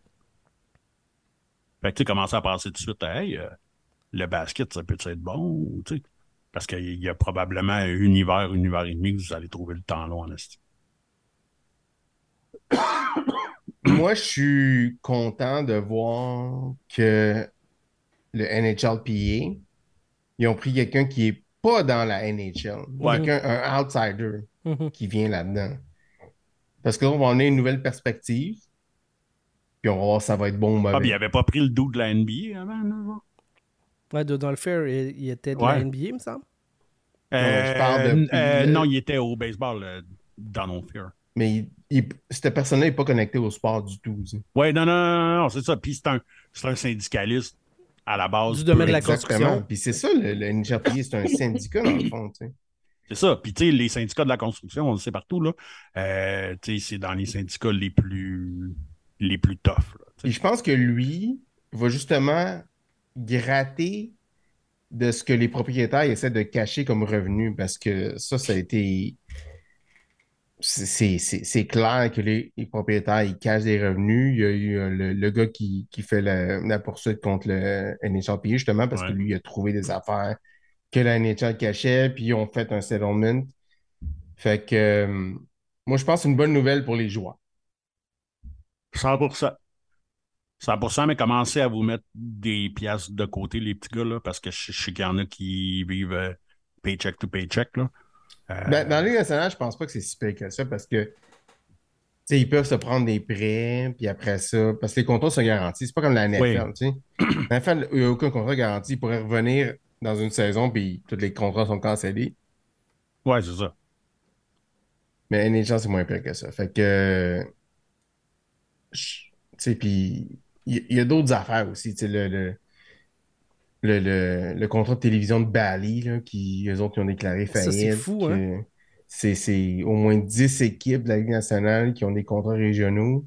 Fait que, tu commencer à penser tout de suite à, hey, euh, le basket, ça peut être bon, tu sais, parce qu'il y a probablement un hiver, une hiver et demi que vous allez trouver le temps long en esti. Moi, je suis content de voir que le NHLPA, ils ont pris quelqu'un qui est pas dans la NHL. Ouais. Un outsider Mhm. qui vient là-dedans. Parce que là, on va emmener une nouvelle perspective. Puis on va voir si ça va être bon ou mauvais. Ah, puis il avait pas pris le dos de la NBA avant, genre? Ouais, Donald Fair, il, il était de Ouais. la NBA, il me semble. je parle Euh, euh, le- Non, il était au baseball, euh, Donald Fear. Mais il, il- cette personne-là n'est pas connectée au sport du tout. Ouais, non, non, non, non, c'est ça. Puis c'est un, c'est un syndicaliste à la base. Du domaine de la construction. Puis c'est ça, le, le c'est un syndicat dans le fond. tu sais. C'est ça. Puis, tu sais, les syndicats de la construction, on le sait partout, là. Euh, tu sais, c'est dans les syndicats les plus, les plus toughs, là, je pense que lui va justement gratter de ce que les propriétaires essaient de cacher comme revenu parce que ça, ça a été. C'est- clair que les, les propriétaires ils cachent des revenus. Il y a eu euh, le, le gars qui, qui fait la, la poursuite contre le NHLPA justement parce que lui il a trouvé des affaires que la NHL cachait, puis ils ont fait un settlement. Fait que euh, moi je pense que c'est une bonne nouvelle pour les joueurs. 100%. 100%, mais commencez à vous mettre des pièces de côté, les petits gars, là, parce que je, je sais qu'il y en a qui vivent euh, paycheck to paycheck, là. Ben, dans Ligue nationale, je pense pas que c'est si pire que ça parce que tu sais, ils peuvent se prendre des prêts, puis après ça, parce que les contrats sont garantis. C'est pas comme la NFL, Oui. sais. La NFL, il n'y a aucun contrat garanti. Ils pourraient revenir dans une saison, puis tous les contrats sont cancellés. Ouais, c'est ça. Mais NHL, c'est moins pire que ça. Fait que. Tu sais, puis il y, a d'autres affaires aussi. Tu sais, le, le, le, le- le contrat de télévision de Bali, là, qui, eux autres, qui ont déclaré faillite. c'est fou, hein? C'est au moins 10 équipes de la Ligue nationale qui ont des contrats régionaux.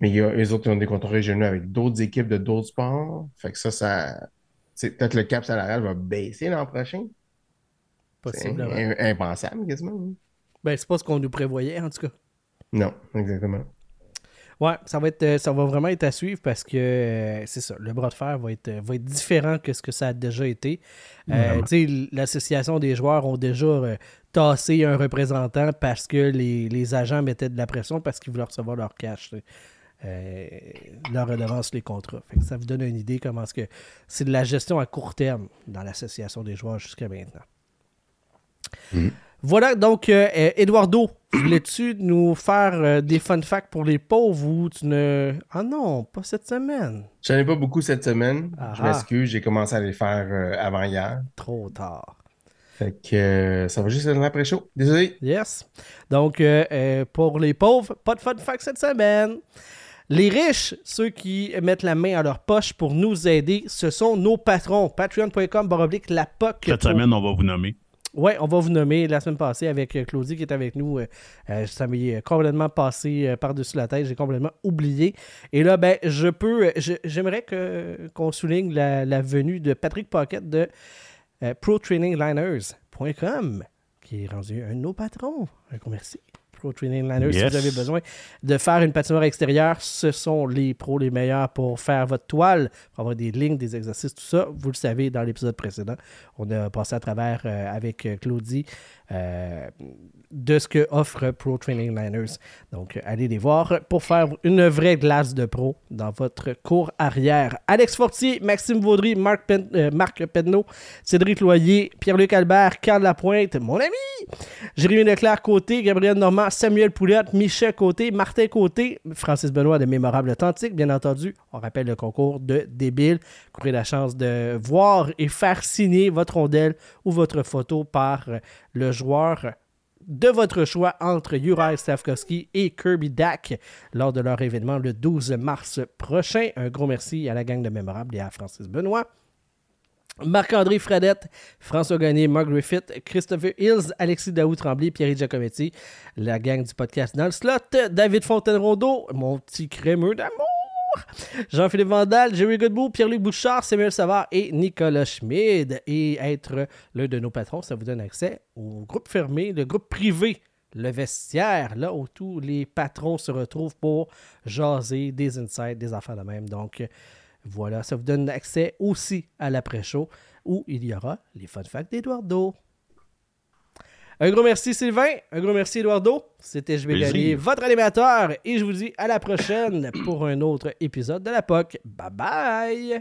Mais il y a eux autres qui ont des contrats régionaux avec d'autres équipes de d'autres sports. Fait que ça, ça. Peut-être le cap salarial va baisser l'an prochain. Possiblement. im- impensable, quasiment. hein. Ben, c'est pas ce qu'on nous prévoyait, en tout cas. Non, exactement. Ouais, ça va être, euh, ça va vraiment être à suivre parce que euh, c'est ça, le bras de fer va être, euh, va être différent que ce que ça a déjà été. Euh, L'association des joueurs ont déjà euh, tassé un représentant parce que les, les agents mettaient de la pression parce qu'ils voulaient recevoir leur cash, leur redevance, les contrats. Fait que ça vous donne une idée comment est-ce que c'est de la gestion à court terme dans l'association des joueurs jusqu'à maintenant. Voilà, donc, euh, euh, Eduardo, voulais-tu nous faire euh, des fun facts pour les pauvres ou tu ne. Ah non, pas cette semaine. J'en ai pas beaucoup cette semaine. Ah Je ah. m'excuse, j'ai commencé à les faire euh, avant hier. Trop tard. Fait que euh, ça va juste être après chaud. Désolé. Yes. Donc, euh, euh, pour les pauvres, pas de fun fact cette semaine. Les riches, ceux qui mettent la main à leur poche pour nous aider, ce sont nos patrons. Patreon.com, baroblique la POC. Cette pour- semaine, on va vous nommer. Ouais, on va vous nommer la semaine passée avec euh, Claudie qui est avec nous. euh, euh, ça m'est complètement passé par-dessus la tête. J'ai complètement oublié. Et là, ben, je peux. J'aimerais qu'on souligne la, venue de Patrick Pocket de ProTrainingLiners.com qui est rendu un de nos patrons. Un merci. Pro Training Liners, si vous avez besoin de faire une patinoire extérieure, ce sont les pros les meilleurs pour faire votre toile, pour avoir des lignes, des exercices, tout ça. Vous le savez dans l'épisode précédent. On a passé à travers euh, avec euh, Claudie euh, de ce que offre Pro Training Liners. Donc, allez les voir pour faire une vraie glace de pro dans votre cours arrière. Alex Fortier, Maxime Vaudry, Marc, Pen- euh, Cédric Loyer, Pierre-Luc Albert, Carl Lapointe, mon ami, Jérémy Leclerc Côté, Gabriel Normand, Samuel Poulette, Michel Côté, Martin Côté, Francis Benoît de Mémorable Authentique, bien entendu. On rappelle le concours de débile. Vous aurez la chance de voir et faire signer votre rondelle ou votre photo par euh, le joueur de votre choix entre Uri Stavkovski et Kirby Dak lors de leur événement le 12 mars prochain. Un gros merci à la gang de Mémorable et à Francis Benoît. Marc-André Fredette, François Gagné, Mark Griffith, Christopher Hills, Alexis Daou Tremblay, Pierre Giacometti, la gang du podcast dans le slot, David Fontaine-Rondeau, mon petit crémeux d'amour, Jean-Philippe Vandal, Jerry Godbout, Pierre-Luc Bouchard, Samuel Savard et Nicolas Schmid. Et être l'un de nos patrons, ça vous donne accès au groupe fermé, le groupe privé, le vestiaire, là où tous les patrons se retrouvent pour jaser des insights, des affaires de même. Donc, voilà, ça vous donne accès aussi à l'après-show où il y aura les fun facts d'Eduardo. Un gros merci Sylvain, un gros merci Eduardo. C'était Je vais gagner votre animateur et je vous dis à la prochaine pour un autre épisode de la POC. Bye bye!